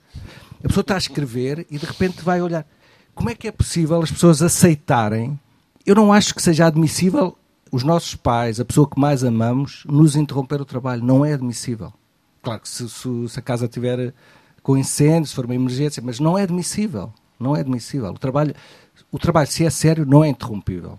A pessoa está a escrever e de repente vai olhar. Como é que é possível as pessoas aceitarem? Eu não acho que seja admissível os nossos pais, a pessoa que mais amamos, nos interromper o trabalho. Não é admissível. Claro que se, se, se a casa tiver com incêndio, se for uma emergência, mas não é admissível. Não é admissível. O trabalho, o trabalho, se é sério, não é interrompível.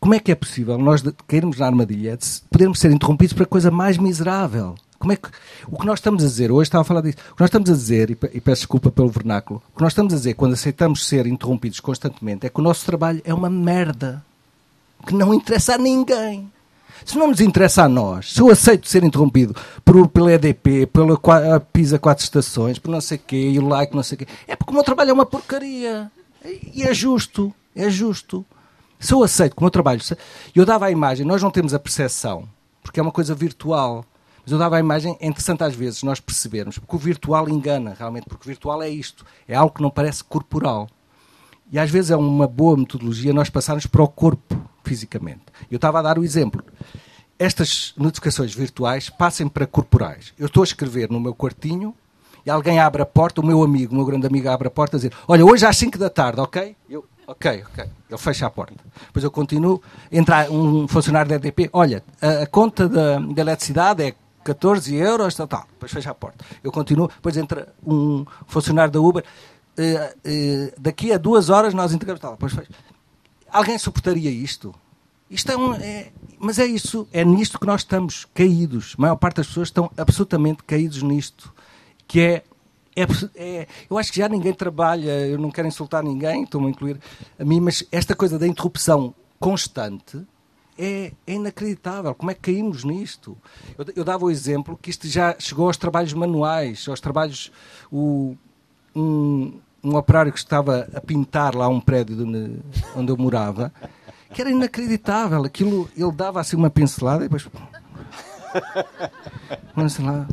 Como é que é possível nós cairmos na armadilha de podermos ser interrompidos para coisa mais miserável? Como é que, o que nós estamos a dizer, hoje estava a falar disso, o que nós estamos a dizer, e, e peço desculpa pelo vernáculo, o que nós estamos a dizer quando aceitamos ser interrompidos constantemente é que o nosso trabalho é uma merda que não interessa a ninguém. Se não nos interessa a nós, se eu aceito ser interrompido por, pela EDP, pela PISA quatro estações, por não sei o quê, e o like, não sei o quê, é porque o meu trabalho é uma porcaria. E é justo, é justo. Se eu aceito que o meu trabalho. Eu dava a imagem, nós não temos a percepção, porque é uma coisa virtual. Mas eu dava a imagem, é interessante às vezes nós percebermos, porque o virtual engana realmente, porque o virtual é isto, é algo que não parece corporal. E às vezes é uma boa metodologia nós passarmos para o corpo fisicamente. Eu estava a dar o exemplo. Estas notificações virtuais passem para corporais. Eu estou a escrever no meu quartinho e alguém abre a porta, o meu amigo, o meu grande amigo abre a porta a dizer: Olha, hoje às 5 da tarde, ok? Eu, ok, ok. Ele fecha a porta. Depois eu continuo. Entra um funcionário da EDP: Olha, a, a conta da, da eletricidade é 14 euros, tal, tal. Depois fecha a porta. Eu continuo. Depois entra um funcionário da Uber: uh, uh, Daqui a duas horas nós integramos. Tal. Depois fecha. Alguém suportaria isto? Isto é um. É, mas é isso, é nisto que nós estamos caídos. A maior parte das pessoas estão absolutamente caídos nisto que é, é, é, eu acho que já ninguém trabalha, eu não quero insultar ninguém, estou-me a incluir a mim, mas esta coisa da interrupção constante é, é inacreditável. Como é que caímos nisto? Eu, eu, dava o exemplo que isto já chegou aos trabalhos manuais, aos trabalhos. O, um, um operário que estava a pintar lá um prédio onde, onde eu morava, que era inacreditável. Aquilo, ele dava assim uma pincelada e depois. Uma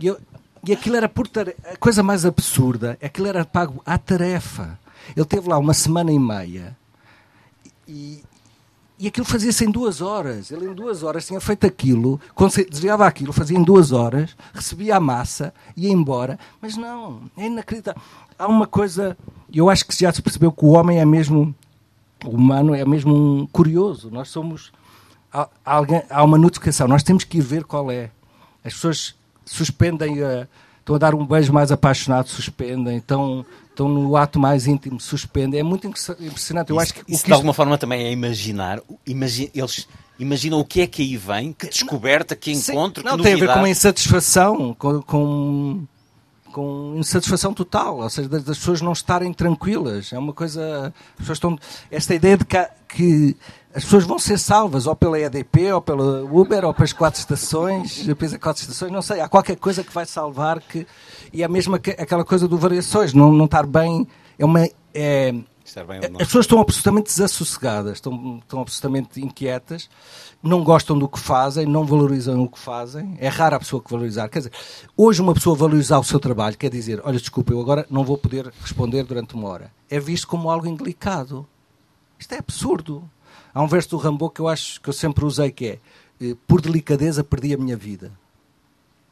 E eu, e aquilo era por. A coisa mais absurda é que aquilo era pago à tarefa. Ele teve lá uma semana e meia e, e aquilo fazia-se em duas horas. Ele em duas horas tinha feito aquilo, desviava aquilo, fazia em duas horas, recebia a massa, ia embora. Mas não, é inacreditável. Há uma coisa, eu acho que já se percebeu que o homem é mesmo, o humano é mesmo um curioso. Nós somos. Há, há uma notificação, nós temos que ir ver qual é. As pessoas suspendem, a, estão a dar um beijo mais apaixonado, suspendem, estão, estão no ato mais íntimo, suspendem. É muito impressionante. Eu isso, acho que, isso que de alguma forma também é imaginar, imagine, eles imaginam o que é que aí vem, que descoberta, que encontro, não, que tem a ver com uma insatisfação, com, com, com insatisfação total, ou seja, das, das, pessoas não estarem tranquilas. É uma coisa. As pessoas estão. Esta ideia de que, que as pessoas vão ser salvas ou pela EDP, ou pela Uber, ou pelas quatro estações, depois quatro estações, não sei, há qualquer coisa que vai salvar que. E é mesmo aquela coisa do variações, não, não estar bem. É uma. É, as pessoas estão absolutamente desassossegadas, estão, estão absolutamente inquietas, não gostam do que fazem, não valorizam o que fazem. É rara a pessoa que valorizar. Quer dizer, hoje uma pessoa valorizar o seu trabalho quer dizer, olha, desculpa, eu agora não vou poder responder durante uma hora. É visto como algo indelicado. Isto é absurdo. Há um verso do Rambo que eu acho que eu sempre usei que é eh, por delicadeza perdi a minha vida.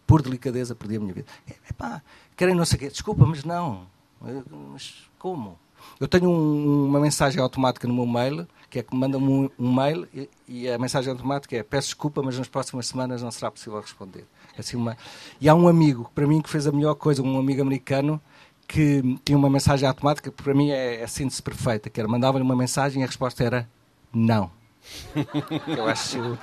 Por delicadeza perdi a minha vida. Epá, querem não sei o quê. Desculpa, mas não. Eh, mas como? Eu tenho um, uma mensagem automática no meu mail, que é que me manda um, um mail e, e, a mensagem automática é peço desculpa, mas nas próximas semanas não será possível responder. É assim uma... E há um amigo, para mim, que fez a melhor coisa, um amigo americano, que tinha uma mensagem automática que para mim é, é a síntese perfeita, que era mandava-lhe uma mensagem e a resposta era não. eu acho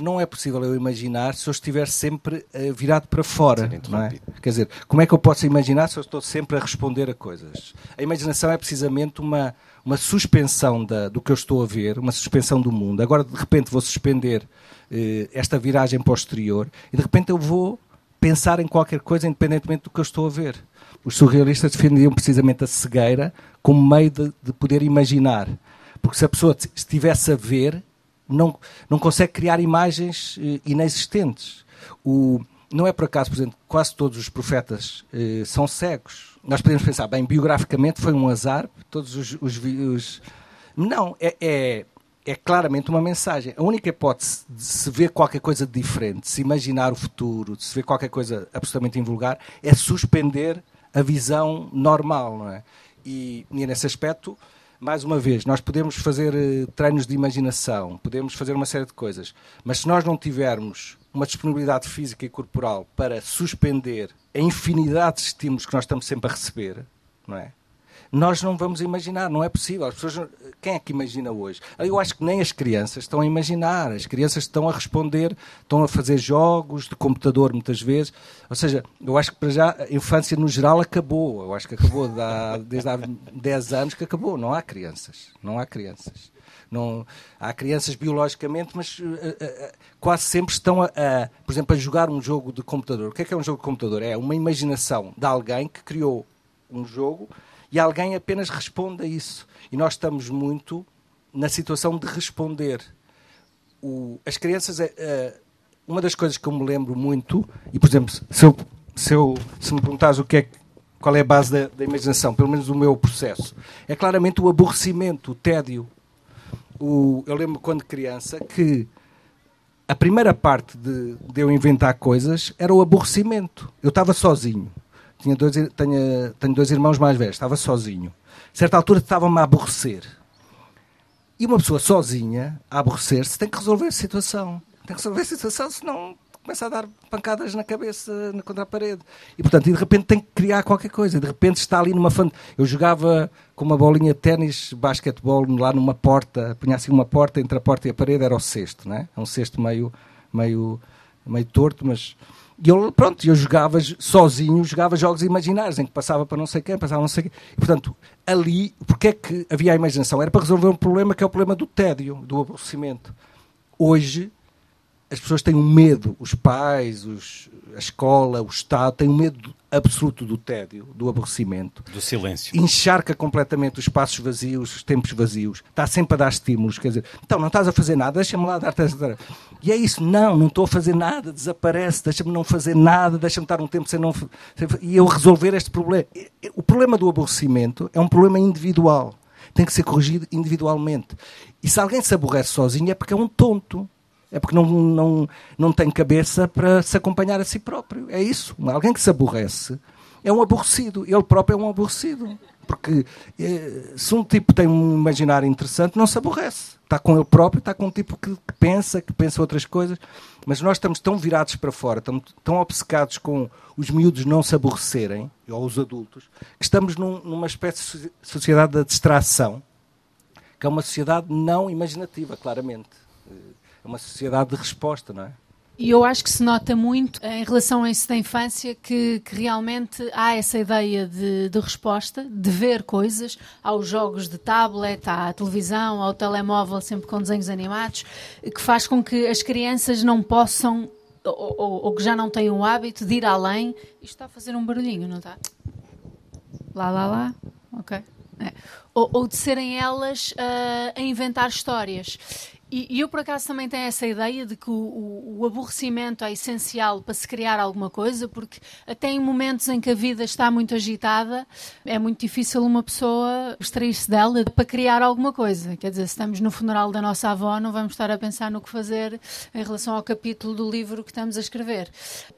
não é possível eu imaginar se eu estiver sempre uh, virado para fora. Não é? Quer dizer, como é que eu posso imaginar se eu estou sempre a responder a coisas? A imaginação é precisamente uma, uma suspensão da, do que eu estou a ver, uma suspensão do mundo. Agora, de repente, vou suspender uh, esta viragem posterior e, de repente, eu vou pensar em qualquer coisa independentemente do que eu estou a ver. Os surrealistas defendiam precisamente a cegueira como meio de, de poder imaginar. Porque se a pessoa estivesse a ver, não, não consegue criar imagens eh, inexistentes. O, não é por acaso, por exemplo, quase todos os profetas eh, são cegos. Nós podemos pensar, bem, biograficamente foi um azar, todos os. os, os... Não, é, é, é, claramente uma mensagem. A única hipótese de se ver qualquer coisa diferente, de se imaginar o futuro, de se ver qualquer coisa absolutamente invulgar, é suspender a visão normal, não é? E, e nesse aspecto, mais uma vez, nós podemos fazer uh, treinos de imaginação, podemos fazer uma série de coisas, mas se nós não tivermos uma disponibilidade física e corporal para suspender a infinidade de estímulos que nós estamos sempre a receber, não é? Nós não vamos imaginar, não é possível. As pessoas, quem é que imagina hoje? Eu acho que nem as crianças estão a imaginar, as crianças estão a responder, estão a fazer jogos de computador muitas vezes. Ou seja, eu acho que para já a infância no geral acabou. Eu acho que acabou desde há 10 anos que acabou. Não há crianças, não há crianças. Não, há crianças biologicamente, mas uh, uh, quase sempre estão, a, a, por exemplo, a jogar um jogo de computador. O que é que é um jogo de computador? É uma imaginação de alguém que criou um jogo e alguém apenas responde a isso. E nós estamos muito na situação de responder. O, as crianças, uh, uma das coisas que eu me lembro muito, e por exemplo, se, eu, se, eu, se me perguntares o que é, qual é a base da, da imaginação, pelo menos o meu processo, é claramente o aborrecimento, o tédio. O, eu lembro quando criança que a primeira parte de, de, eu inventar coisas era o aborrecimento. Eu estava sozinho. Tinha dois, tenho, tenho dois irmãos mais velhos, estava sozinho. A certa altura estava-me a aborrecer. E uma pessoa sozinha, a aborrecer-se, tem que resolver a situação. Tem que resolver a situação, senão começa a dar pancadas na cabeça contra a parede. E, portanto, e de repente tem que criar qualquer coisa. De repente está ali numa... Fan... Eu jogava com uma bolinha de ténis, basquetebol, lá numa porta. Punha assim uma porta, entre a porta e a parede era o cesto, né? É um cesto meio, meio, meio torto, mas... E eu, pronto, eu jogava sozinho, jogava jogos imaginários, em que passava para não sei quem, passava não sei quem. E, portanto, ali, porque é que havia a imaginação? Era para resolver um problema que é o problema do tédio, do aborrecimento. Hoje, as pessoas têm um medo, os pais, os, a escola, o Estado, têm um medo absoluto do tédio, do aborrecimento. Do silêncio. Encharca completamente os espaços vazios, os tempos vazios. Está sempre a dar estímulos. Quer dizer, então, não estás a fazer nada, deixa-me lá dar-te E é isso, não, não estou a fazer nada, desaparece, deixa-me não fazer nada, deixa-me estar um tempo sem não. E eu resolver este problema. O problema do aborrecimento é um problema individual. Tem que ser corrigido individualmente. E se alguém se aborrece sozinho é porque é um tonto é porque não, não, não tem cabeça para se acompanhar a si próprio. É isso. Alguém que se aborrece é um aborrecido. Ele próprio é um aborrecido. Porque eh, se um tipo tem um imaginário interessante, não se aborrece. Está com ele próprio, está com um tipo que, pensa, que pensa outras coisas. Mas nós estamos tão virados para fora, estamos tão obcecados com os miúdos não se aborrecerem, ou os adultos, que estamos num, numa espécie de sociedade da distração, que é uma sociedade não imaginativa, claramente é uma sociedade de resposta, não é? E eu acho que se nota muito em relação a isso da infância que, que realmente há essa ideia de, de, resposta, de ver coisas, aos jogos de tablet, à televisão, ao telemóvel, sempre com desenhos animados, que faz com que as crianças não possam, ou, ou, ou que já não têm o hábito de ir além. Isto está a fazer um barulhinho, não está? Lá, lá, lá. Ok. É. Ou, ou, de serem elas uh, a inventar histórias. E, eu, por acaso, também tenho essa ideia de que o, o, o, aborrecimento é essencial para se criar alguma coisa, porque até em momentos em que a vida está muito agitada, é muito difícil uma pessoa extrair-se dela para criar alguma coisa. Quer dizer, se estamos no funeral da nossa avó, não vamos estar a pensar no que fazer em relação ao capítulo do livro que estamos a escrever.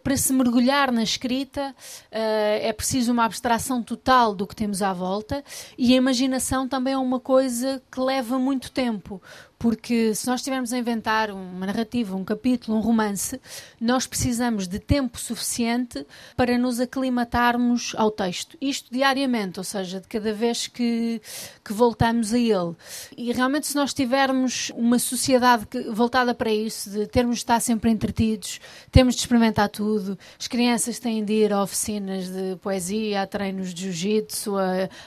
Para se mergulhar na escrita, uh, é preciso uma abstração total do que temos à volta e a imaginação também é uma coisa que leva muito tempo porque se nós estivermos a inventar uma narrativa, um capítulo, um romance, nós precisamos de tempo suficiente para nos aclimatarmos ao texto. Isto diariamente, ou seja, de cada vez que, que voltamos a ele. E realmente, se nós tivermos uma sociedade que, voltada para isso, de termos de estar sempre entretidos, temos de experimentar tudo, as crianças têm de ir a oficinas de poesia, a treinos de jiu-jitsu,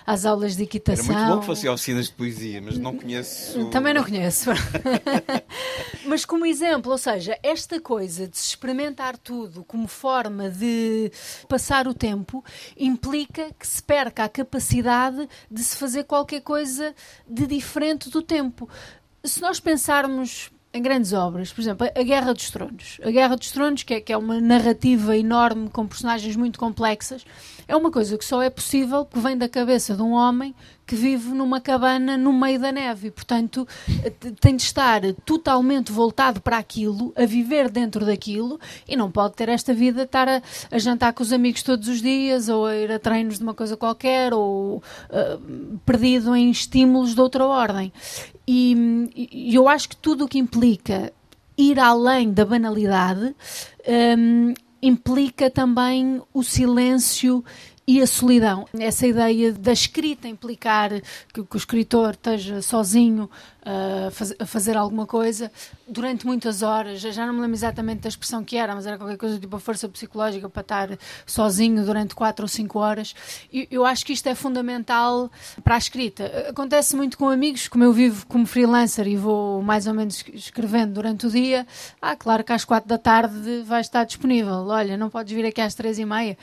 às aulas de equitação. Era muito bom que fosse a oficinas de poesia, mas não conheço. Também não conheço. <laughs> Mas como exemplo, ou seja, esta coisa de se experimentar tudo como forma de passar o tempo implica que se perca a capacidade de se fazer qualquer coisa de diferente do tempo. Se nós pensarmos em grandes obras, por exemplo, A Guerra dos Tronos. A Guerra dos Tronos, que é, que é uma narrativa enorme com personagens muito complexas, é uma coisa que só é possível que vem da cabeça de um homem que vive numa cabana no meio da neve portanto, tem de estar totalmente voltado para aquilo, a viver dentro daquilo e não pode ter esta vida estar a, a jantar com os amigos todos os dias ou a ir a treinos de uma coisa qualquer ou uh, perdido em estímulos de outra ordem. E, e eu acho que tudo o que implica ir além da banalidade um, implica também o silêncio e a solidão. Essa ideia da escrita implicar que, que o escritor esteja sozinho uh, faz, a fazer alguma coisa durante muitas horas. Já não me lembro exatamente da expressão que era, mas era qualquer coisa tipo a força psicológica para estar sozinho durante quatro ou cinco horas. E eu acho que isto é fundamental para a escrita. Acontece muito com amigos, como eu vivo como freelancer e vou mais ou menos escrevendo durante o dia. Ah, claro que às quatro da tarde vai estar disponível. Olha, não podes vir aqui às três e meia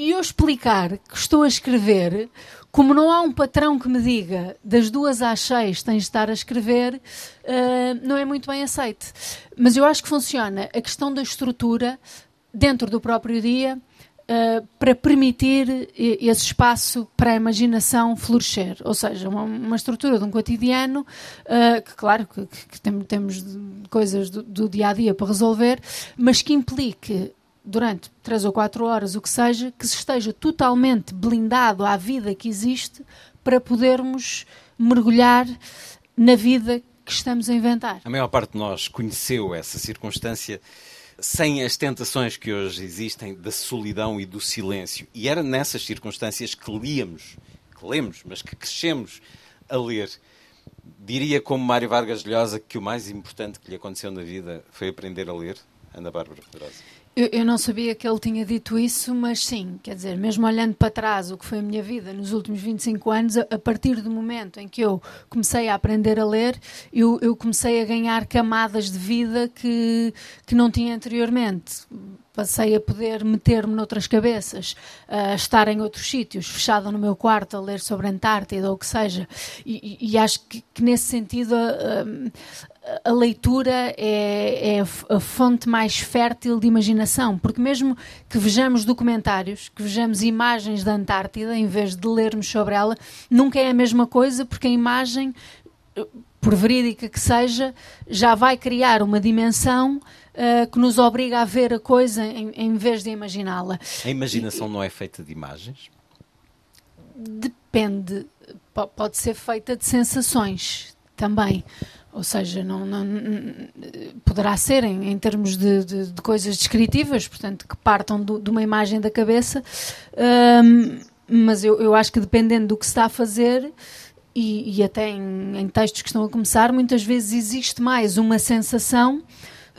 e eu explicar que estou a escrever, como não há um patrão que me diga das duas às seis tens de estar a escrever, uh, não é muito bem aceite. Mas eu acho que funciona a questão da estrutura dentro do próprio dia uh, para permitir esse espaço para a imaginação florescer. Ou seja, uma, uma estrutura de um cotidiano, uh, que claro que, que tem, temos coisas do, do dia a dia para resolver, mas que implique durante três ou quatro horas, o que seja, que se esteja totalmente blindado à vida que existe para podermos mergulhar na vida que estamos a inventar. A maior parte de nós conheceu essa circunstância sem as tentações que hoje existem da solidão e do silêncio. E era nessas circunstâncias que líamos, que lemos, mas que crescemos a ler. Diria como Mário Vargas Llosa que o mais importante que lhe aconteceu na vida foi aprender a ler. Ana Bárbara Pedrosa. Eu, eu, não sabia que ele tinha dito isso, mas sim, quer dizer, mesmo olhando para trás o que foi a minha vida nos últimos 25 anos, a, a partir do momento em que eu comecei a aprender a ler, eu, eu comecei a ganhar camadas de vida que, que não tinha anteriormente passei a poder meter-me noutras cabeças, a estar em outros sítios, fechada no meu quarto a ler sobre a Antártida ou o que seja. E, e acho que, que, nesse sentido a, a leitura é, é, a fonte mais fértil de imaginação, porque mesmo que vejamos documentários, que vejamos imagens da Antártida, em vez de lermos sobre ela, nunca é a mesma coisa, porque a imagem por verídica que seja, já vai criar uma dimensão uh, que nos obriga a ver a coisa em, em vez de imaginá-la. A imaginação e, não é feita de imagens? Depende. P pode ser feita de sensações também. Ou seja, não, não, poderá ser em, em termos de, de, de, coisas descritivas, portanto, que partam do, de uma imagem da cabeça, um, mas eu, eu acho que dependendo do que se está a fazer, e, e até em, em, textos que estão a começar, muitas vezes existe mais uma sensação.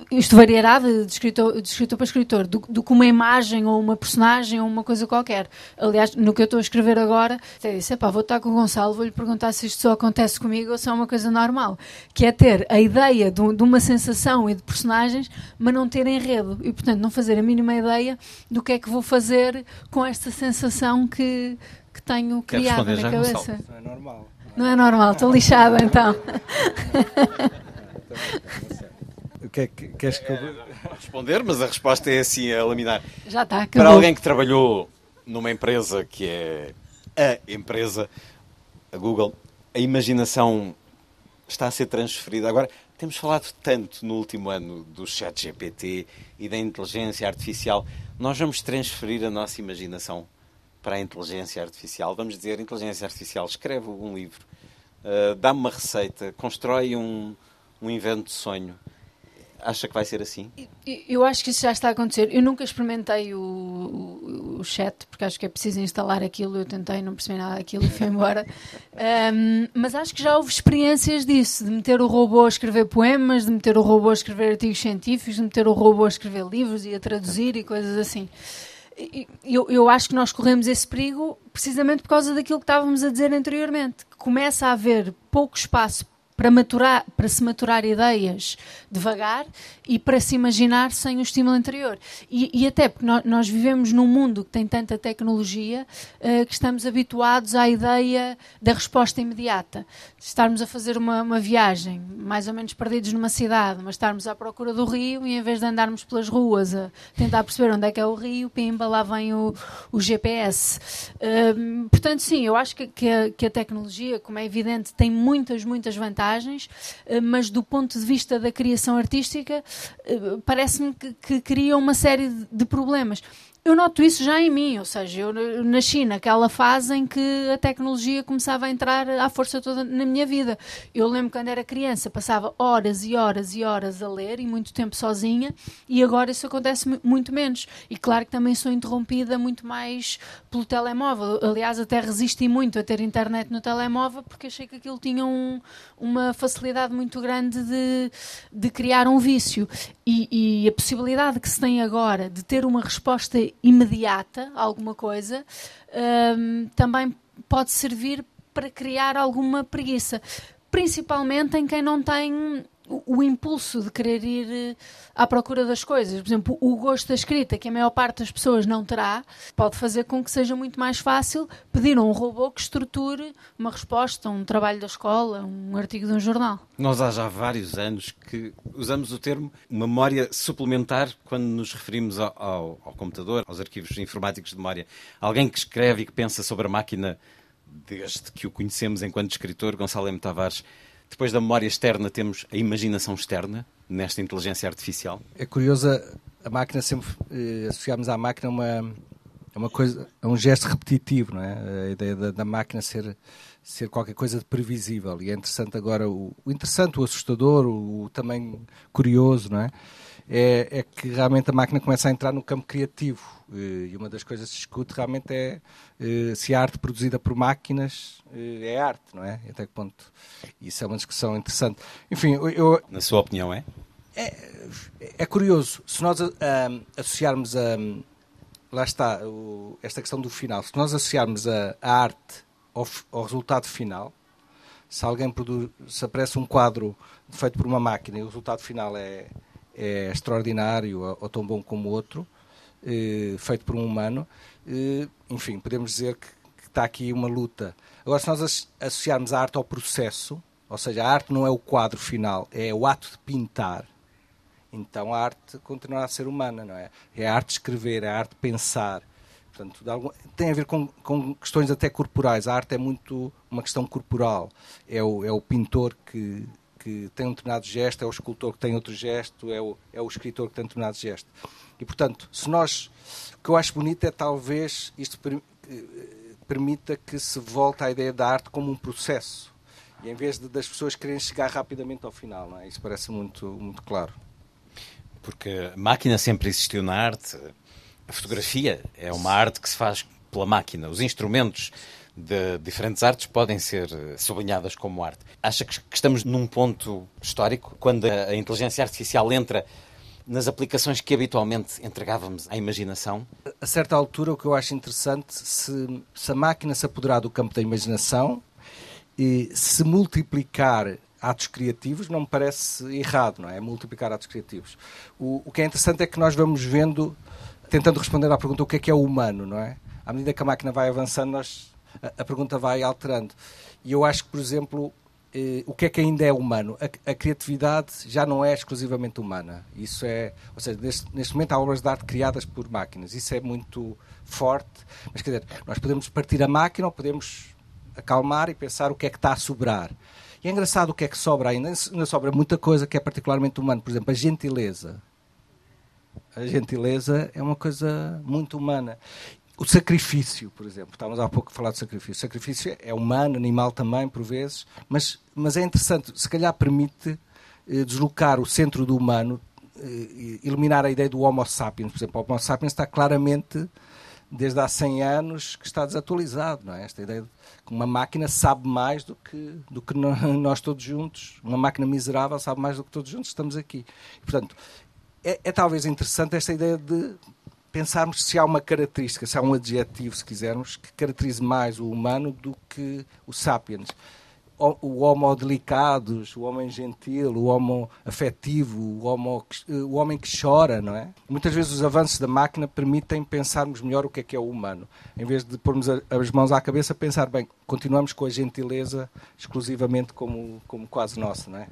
Isto variará de, de, escritor, de escritor para escritor, do, do, que uma imagem ou uma personagem ou uma coisa qualquer. Aliás, no que eu estou a escrever agora, até disse: vou estar com o Gonçalo, vou-lhe perguntar se isto só acontece comigo ou se é uma coisa normal. Que é ter a ideia de, de uma sensação e de personagens, mas não ter enredo. E, portanto, não fazer a mínima ideia do que é que vou fazer com esta sensação que, que tenho criado na cabeça. Gonçalo. Não é normal. Não é normal, estou lixada então. <laughs> <laughs> Que é que queres que eu... responder, mas a resposta é assim a laminar. Já está, acabou. Para alguém que trabalhou numa empresa que é a empresa, a Google, a imaginação está a ser transferida. Agora, temos falado tanto no último ano do chat GPT e da inteligência artificial. Nós vamos transferir a nossa imaginação para a inteligência artificial. Vamos dizer, inteligência artificial, escreve um livro, uh, dá-me uma receita, constrói um, um invento de sonho. Acha que vai ser assim? Eu acho que isso já está a acontecer. Eu nunca experimentei o, o, o chat, porque acho que é preciso instalar aquilo. Eu tentei, não percebi nada daquilo e fui embora. Um, mas acho que já houve experiências disso, de meter o robô a escrever poemas, de meter o robô a escrever artigos científicos, de meter o robô a escrever livros e a traduzir e coisas assim eu, eu acho que nós corremos esse perigo precisamente por causa daquilo que estávamos a dizer anteriormente, que começa a haver pouco espaço para, maturar, para se maturar ideias devagar e para se imaginar sem o estímulo anterior. E, e até porque nós, nós, vivemos num mundo que tem tanta tecnologia uh, que estamos habituados à ideia da resposta imediata. Estarmos a fazer uma, uma, viagem, mais ou menos perdidos numa cidade, mas estarmos à procura do rio e em vez de andarmos pelas ruas a tentar perceber onde é que é o rio, pimba, lá vem o, o GPS. Uh, portanto, sim, eu acho que, que, a, que a tecnologia, como é evidente, tem muitas, muitas vantagens eh, mas do ponto de vista da criação artística, eh, parece-me que, que cria uma série de problemas. Eu noto isso já em mim, ou seja, eu nasci naquela fase em que a tecnologia começava a entrar à força toda na minha vida. Eu lembro quando era criança, passava horas e horas e horas a ler e muito tempo sozinha, e agora isso acontece muito menos. E claro que também sou interrompida muito mais pelo telemóvel. Aliás, até resisti muito a ter internet no telemóvel porque achei que aquilo tinha um, uma facilidade muito grande de, de criar um vício. E, e a possibilidade que se tem agora de ter uma resposta imediata, alguma coisa, um, também pode servir para criar alguma preguiça. Principalmente em quem não tem o, impulso de querer ir à procura das coisas. Por exemplo, o gosto da escrita, que a maior parte das pessoas não terá, pode fazer com que seja muito mais fácil pedir a um robô que estruture uma resposta, um trabalho da escola, um artigo de um jornal. Nós há já vários anos que usamos o termo memória suplementar quando nos referimos ao, ao, ao computador, aos arquivos informáticos de memória. Alguém que escreve e que pensa sobre a máquina desde que o conhecemos enquanto escritor, Gonçalo M. Tavares. Depois da memória externa, temos a imaginação externa nesta inteligência artificial. É curiosa, a máquina sempre eh, associamos à máquina uma, uma coisa, a um gesto repetitivo, não é? A ideia da, da, máquina ser, ser qualquer coisa de previsível. E é interessante agora, o, o interessante, o assustador, o, o também curioso, não é? É? É, que realmente a máquina começa a entrar no campo criativo. Eh, e uma das coisas que se discute realmente é eh, se a arte produzida por máquinas eh, é arte, não é? Até que ponto? Isso é uma discussão interessante. Enfim, eu. Na sua opinião, é? É, é curioso. Se nós um, associarmos a. Lá está, o, esta questão do final. Se nós associarmos a, a arte ao, ao resultado final, se alguém produz, se aparece um quadro feito por uma máquina e o resultado final é, é extraordinário ou, tão bom como outro, eh, feito por um humano, eh, enfim, podemos dizer que, está aqui uma luta. Agora, se nós associarmos a arte ao processo, ou seja, a arte não é o quadro final, é o ato de pintar, então a arte continuará a ser humana, não é? É a arte de escrever, é a arte de pensar. Portanto, tem a ver com, com, questões até corporais. A arte é muito uma questão corporal. É o, é o pintor que, que tem um determinado gesto, é o escultor que tem outro gesto, é o, é o escritor que tem um determinado gesto. E, portanto, se nós. O que eu acho bonito é talvez isto per, eh, permita que se volte à ideia da arte como um processo. E em vez de, das pessoas quererem chegar rapidamente ao final, não é? Isso parece muito, muito claro. Porque a máquina sempre existiu na arte. A fotografia é uma arte que se faz pela máquina. Os instrumentos de diferentes artes podem ser eh, sublinhadas como arte. Acha que estamos num ponto histórico quando a inteligência artificial entra nas aplicações que habitualmente entregávamos à imaginação? A certa altura, o que eu acho interessante, se, se a máquina se apoderar do campo da imaginação e se multiplicar atos criativos, não me parece errado, não é? Multiplicar atos criativos. O, o que é interessante é que nós vamos vendo, tentando responder à pergunta o que é que é o humano, não é? À medida que a máquina vai avançando, nós, a, pergunta vai alterando. E eu acho que, por exemplo, eh, o que é que ainda é humano? A, a, criatividade já não é exclusivamente humana. Isso é, ou seja, neste, neste, momento há obras de arte criadas por máquinas. Isso é muito forte. Mas quer dizer, nós podemos partir a máquina ou podemos acalmar e pensar o que é que está a sobrar. E é engraçado o que é que sobra ainda. Ainda sobra muita coisa que é particularmente humana. Por exemplo, a gentileza. A gentileza é uma coisa muito humana. O sacrifício, por exemplo, estávamos há pouco a falar de sacrifício. O sacrifício é humano, animal também, por vezes, mas, mas é interessante, se calhar permite eh, deslocar o centro do humano, eh, eliminar a ideia do Homo sapiens. Por exemplo, o Homo sapiens está claramente, desde há 100 anos, que está desatualizado. Não é? Esta ideia de que uma máquina sabe mais do que, do que <laughs> nós todos juntos, uma máquina miserável sabe mais do que todos juntos estamos aqui. E, portanto, é, é talvez interessante esta ideia de pensarmos se há uma característica, se há um adjetivo, se quisermos, que caracterize mais o humano do que o sapiens. O, homo delicados, o homem gentil, o homo afetivo, o, homo, o homem que chora, não é? Muitas vezes os avanços da máquina permitem pensarmos melhor o que é que é o humano. Em vez de pormos as mãos à cabeça, pensar, bem, continuamos com a gentileza exclusivamente como, como quase nossa, não é?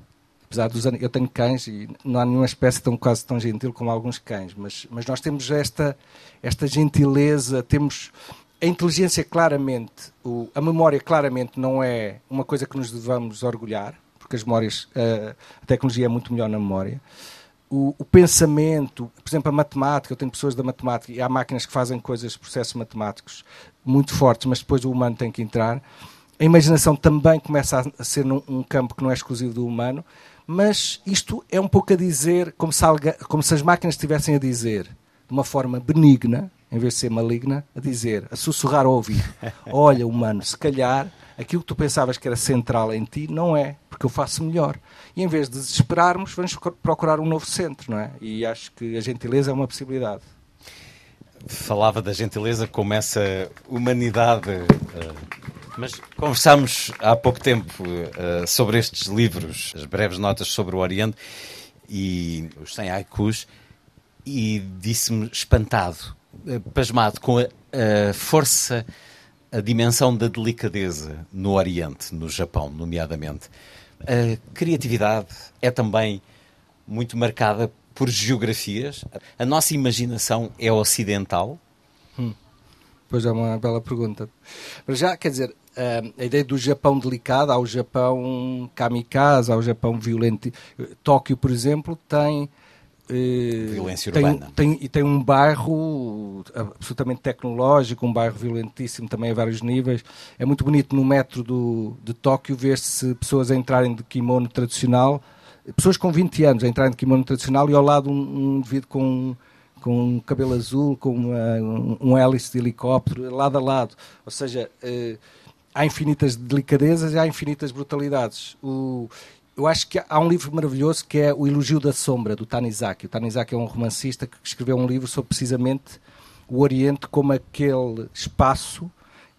Apesar dos anos, eu tenho cães e não há nenhuma espécie tão quase tão gentil como alguns cães, mas, mas nós temos esta, esta gentileza, temos a inteligência claramente, o, a memória claramente não é uma coisa que nos devamos orgulhar, porque as memórias, a, a tecnologia é muito melhor na memória. O, o, pensamento, por exemplo, a matemática, eu tenho pessoas da matemática e há máquinas que fazem coisas, processos matemáticos muito fortes, mas depois o humano tem que entrar. A imaginação também começa a ser num, um campo que não é exclusivo do humano mas isto é um pouco a dizer, como se, alga, como se as máquinas estivessem a dizer, de uma forma benigna, em vez de ser maligna, a dizer, a sussurrar ao ouvido: <laughs> Olha, humano, se calhar aquilo que tu pensavas que era central em ti não é, porque eu faço melhor. E em vez de desesperarmos, vamos procurar um novo centro, não é? E acho que a gentileza é uma possibilidade. Falava da gentileza como essa humanidade uh, Mas conversámos há pouco tempo uh, sobre estes livros, as breves notas sobre o Oriente e os 100 haikus, e disse-me espantado, uh, pasmado com a, a força, a dimensão da delicadeza no Oriente, no Japão, nomeadamente. A criatividade é também muito marcada por geografias. A nossa imaginação é ocidental. Hum. Pois é uma bela pergunta. Mas já, quer dizer, a ideia do Japão delicado, há o Japão kamikaze, há o Japão violento. Tóquio, por exemplo, tem eh, violência urbana. Tem, tem, e tem um bairro absolutamente tecnológico, um bairro violentíssimo também a vários níveis. É muito bonito no metro do, de Tóquio ver-se pessoas a entrarem de kimono tradicional, pessoas com 20 anos a entrarem de kimono tradicional e ao lado um, um indivíduo com, com um cabelo azul, com uma, um, um hélice de helicóptero, lado a lado. Ou seja, eh, há infinitas delicadezas e há infinitas brutalidades. O, eu acho que há um livro maravilhoso que é O Elogio da Sombra, do Tanizaki. O Tanizaki é um romancista que escreveu um livro sobre precisamente o Oriente como aquele espaço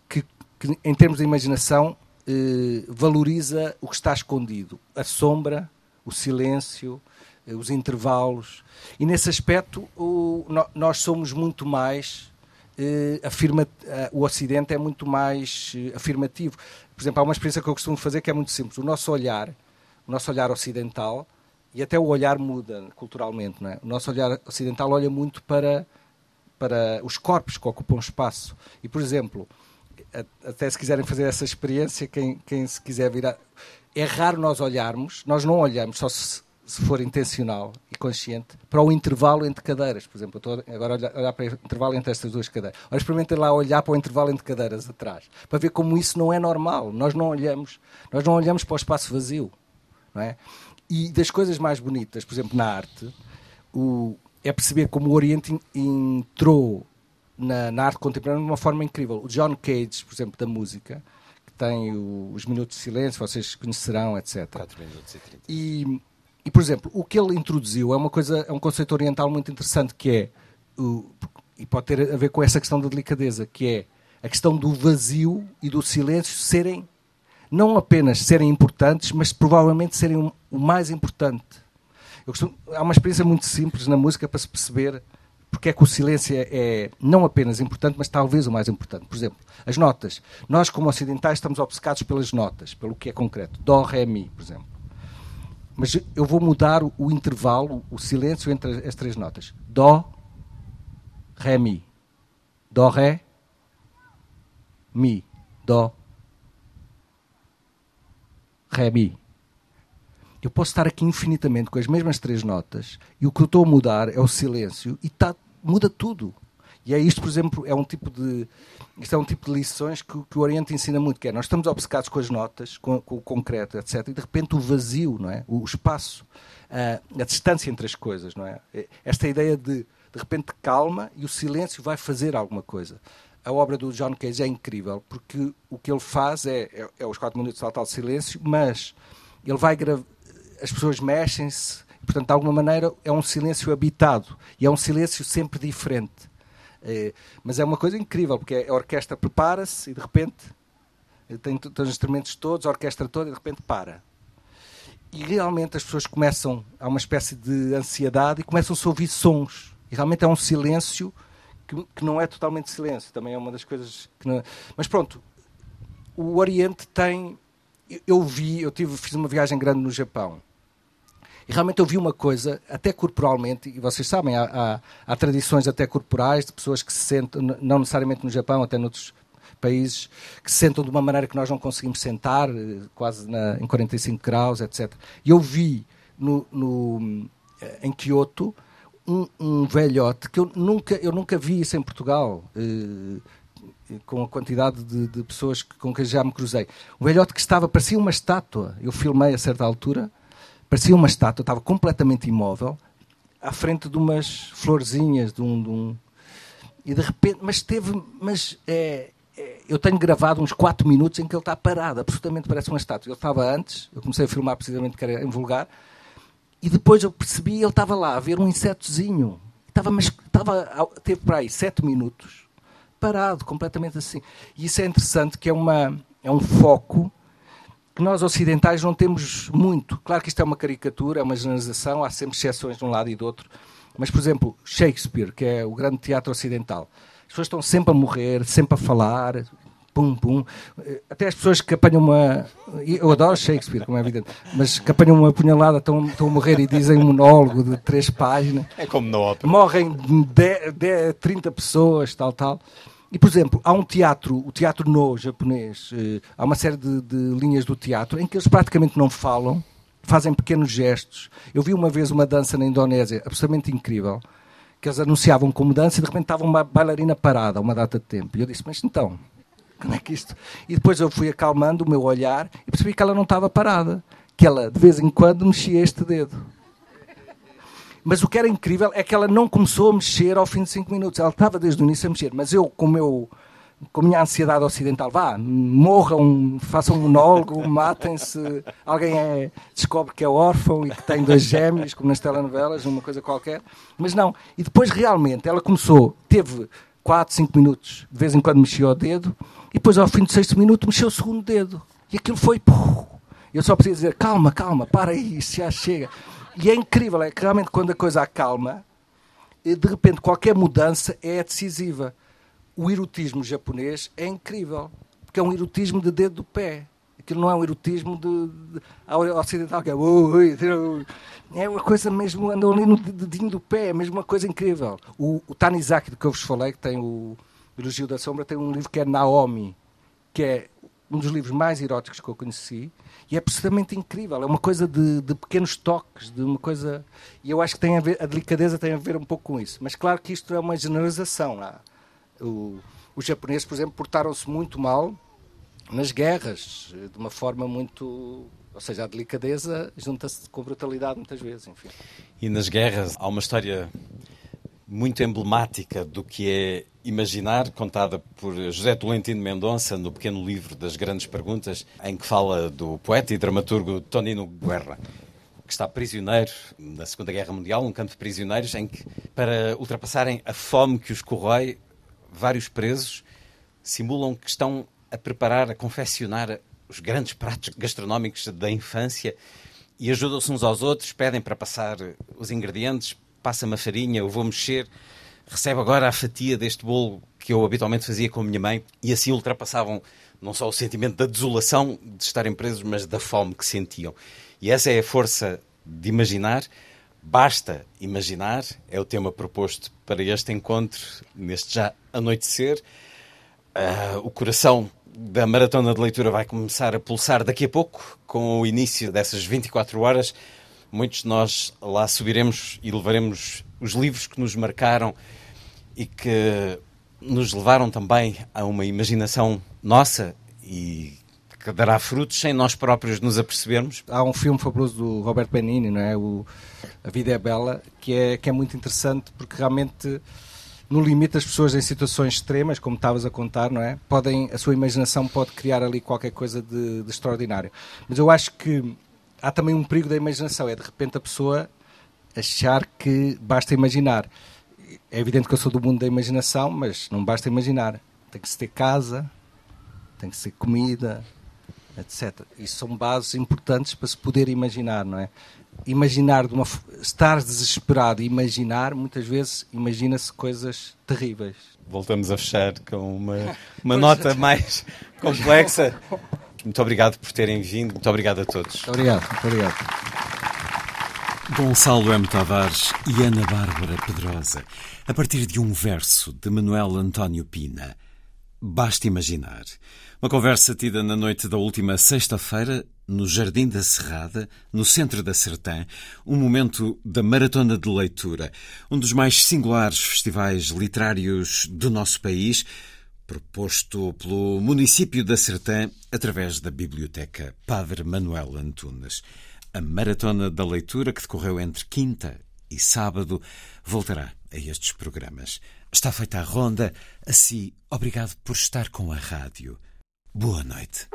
que, que em termos de imaginação, eh, valoriza o que está escondido. A sombra, o silêncio, eh, os intervalos. E nesse aspecto, o, no, nós somos muito mais. Eh, afirma, eh, o Ocidente é muito mais eh, afirmativo. Por exemplo, há uma experiência que eu costumo fazer que é muito simples. O nosso olhar o nosso olhar ocidental, e até o olhar muda culturalmente, não é? O nosso olhar ocidental olha muito para, para os corpos que ocupam espaço. E, por exemplo, até se quiserem fazer essa experiência, quem, quem se quiser virar. É raro nós olharmos, nós não olhamos, só se, se for intencional consciente, para o intervalo entre cadeiras. Por exemplo, eu estou agora a olhar, olhar para o intervalo entre estas duas cadeiras. Ora, experimentem lá olhar para o intervalo entre cadeiras atrás, para ver como isso não é normal. Nós não olhamos, nós não olhamos para o espaço vazio. Não é? E das coisas mais bonitas, por exemplo, na arte, o, é perceber como o Oriente entrou na, na, arte contemporânea de uma forma incrível. O John Cage, por exemplo, da música, que tem o, os minutos de silêncio, vocês conhecerão, etc. 4 minutos e 30. E, e, por exemplo, o que ele introduziu é uma coisa, é um conceito oriental muito interessante que é, e pode ter a ver com essa questão da delicadeza, que é a questão do vazio e do silêncio serem não apenas serem importantes, mas provavelmente serem o mais importante. Costumo, há uma experiência muito simples na música para se perceber porque é que o silêncio é, é, não apenas importante, mas talvez o mais importante. Por exemplo, as notas. Nós, como ocidentais, estamos obcecados pelas notas, pelo que é concreto. Dó, Ré, Mi, por exemplo. Mas eu vou mudar o, intervalo, o silêncio entre as três notas. Dó, Ré, Mi. Dó, Ré, Mi. Dó, Ré, Mi. Eu posso estar aqui infinitamente com as mesmas três notas e o que eu estou a mudar é o silêncio e tá, muda tudo. E é isto, por exemplo, é um tipo de isto é um tipo de lições que, que o Oriente ensina muito, que é nós estamos obcecados com as notas, com, com o concreto, etc. E de repente o vazio, não é? O, espaço, a, a distância entre as coisas, não é? Esta ideia de de repente calma e o silêncio vai fazer alguma coisa a obra do John Cage é incrível, porque o que ele faz é, é, é os 4 minutos de total silêncio, mas ele vai gravar, as pessoas mexem-se, portanto, de alguma maneira é um silêncio habitado e é um silêncio sempre diferente. É, mas é uma coisa incrível, porque a orquestra prepara-se e de repente tem, tem os instrumentos todos, a orquestra toda e de repente para. E realmente as pessoas começam, há uma espécie de ansiedade e começam-se a ouvir sons. E realmente é um silêncio que, que, não é totalmente silêncio, também é uma das coisas que não... É. Mas pronto, o Oriente tem. Eu vi, eu tive, fiz uma viagem grande no Japão e realmente eu vi uma coisa, até corporalmente, e vocês sabem, há, há, há tradições até corporais de pessoas que se sentam, não necessariamente no Japão, até noutros países, que se sentam de uma maneira que nós não conseguimos sentar, eh, quase na, em 45 graus, etc. E eu vi no, no, eh, em Kyoto um, um, velhote que eu nunca, eu nunca vi isso em Portugal. Uh, com a quantidade de, de, pessoas com quem já me cruzei. Um velhote que estava, parecia uma estátua. Eu filmei a certa altura, parecia uma estátua, estava completamente imóvel, à frente de umas florzinhas, de um. De um e de repente, mas teve. Mas é, é, eu tenho gravado uns 4 minutos em que ele está parado, absolutamente parece uma estátua. Ele estava antes, eu comecei a filmar precisamente que era em vulgar, e depois eu percebi, ele estava lá a ver um insetozinho. Estava, mas estava, teve para aí sete minutos, parado, completamente assim. E isso é interessante, que é uma, é um foco que nós ocidentais não temos muito. Claro que isto é uma caricatura, é uma generalização, há sempre exceções de um lado e do outro. Mas, por exemplo, Shakespeare, que é o grande teatro ocidental, as pessoas estão sempre a morrer, sempre a falar, pum, pum. Até as pessoas que apanham uma. Eu adoro Shakespeare, como é evidente, mas que apanham uma punhalada, estão, estão a morrer e dizem um monólogo de três páginas. É como na ópera. Morrem 10, 10, 30 pessoas, tal, tal. E, por exemplo, há um teatro, o teatro no japonês, eh, há uma série de, de, linhas do teatro em que eles praticamente não falam, fazem pequenos gestos. Eu vi uma vez uma dança na Indonésia absolutamente incrível, que eles anunciavam como dança e de repente estava uma bailarina parada uma data de tempo. E eu disse, mas então, como é que isto... E depois eu fui acalmando o meu olhar e percebi que ela não estava parada, que ela de vez em quando mexia este dedo. Mas o que era incrível é que ela não começou a mexer ao fim de 5 minutos. Ela estava desde o início a mexer. Mas eu, com, a minha ansiedade ocidental, vá, morram, façam um monólogo, <laughs> matem-se. Alguém é, descobre que é órfão e que tem dois gêmeos, como nas telenovelas, uma coisa qualquer. Mas não. E depois, realmente, ela começou, teve 4, 5 minutos, de vez em quando mexia o dedo, e depois, ao fim do sexto minuto, mexeu o segundo dedo. E aquilo foi. Eu só preciso dizer: calma, calma, para aí, já chega. E é incrível, é que realmente quando a coisa acalma, de repente qualquer mudança é decisiva. O erotismo japonês é incrível, porque é um erotismo de dedo do pé. Aquilo não é um erotismo de, de, de ocidental, que é, é uma coisa mesmo, andam ali no dedinho do pé, é mesmo uma coisa incrível. O, o Tanizaki, do que eu vos falei, que tem o Elogio da Sombra, tem um livro que é Naomi, que é um dos livros mais eróticos que eu conheci, e é absolutamente incrível. É uma coisa de, de, pequenos toques, de uma coisa. E eu acho que tem a, ver, a delicadeza tem a ver um pouco com isso. Mas claro que isto é uma generalização. É? O, os japoneses, por exemplo, portaram-se muito mal nas guerras, de uma forma muito. Ou seja, a delicadeza junta-se com brutalidade muitas vezes, enfim. E nas guerras há uma história muito emblemática do que é imaginar, contada por José Tolentino Mendonça no pequeno livro das Grandes Perguntas, em que fala do poeta e dramaturgo Tonino Guerra, que está prisioneiro na Segunda Guerra Mundial, um campo de prisioneiros, em que, para ultrapassarem a fome que os corrói, vários presos simulam que estão a preparar, a confeccionar os grandes pratos gastronómicos da infância e ajudam-se uns aos outros, pedem para passar os ingredientes, passa-me a farinha, eu vou mexer, recebe agora a fatia deste bolo que eu habitualmente fazia com a minha mãe e assim ultrapassavam não só o sentimento da desolação de estarem presos, mas da fome que sentiam. E essa é a força de imaginar. Basta imaginar, é o tema proposto para este encontro, neste já anoitecer. Uh, o coração da maratona de leitura vai começar a pulsar daqui a pouco, com o início dessas 24 horas muitos de nós lá subiremos e levaremos os livros que nos marcaram e que nos levaram também a uma imaginação nossa e que dará frutos sem nós próprios nos apercebermos. Há um filme fabuloso do Roberto Benini, não é? O A Vida é Bela, que é, que é muito interessante porque realmente no limite as pessoas em situações extremas, como estavas a contar, não é? Podem, a sua imaginação pode criar ali qualquer coisa de, de extraordinário. Mas eu acho que há também um perigo da imaginação, é de repente a pessoa achar que basta imaginar. É evidente que eu sou do mundo da imaginação, mas não basta imaginar. Tem que se ter casa, tem que ser comida, etc. Isso são bases importantes para se poder imaginar, não é? Imaginar de uma estar desesperado e imaginar, muitas vezes imagina-se coisas terríveis. Voltamos a fechar com uma, <laughs> uma nota mais complexa. Muito obrigado por terem vindo. Muito obrigado a todos. Muito obrigado. Muito obrigado. Gonçalo M. Tavares e Ana Bárbara Pedrosa, a partir de um verso de Manuel António Pina. Basta imaginar. Uma conversa tida na noite da última sexta-feira, no Jardim da Serrada, no centro da Sertã, um momento da maratona de leitura, um dos mais singulares festivais literários do nosso país, proposto pelo município da Sertã através da Biblioteca Padre Manuel Antunes. A Maratona da Leitura, que decorreu entre quinta e sábado, voltará a estes programas. Está feita a ronda. Assim, obrigado por estar com a rádio. Boa noite.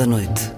Da Noite.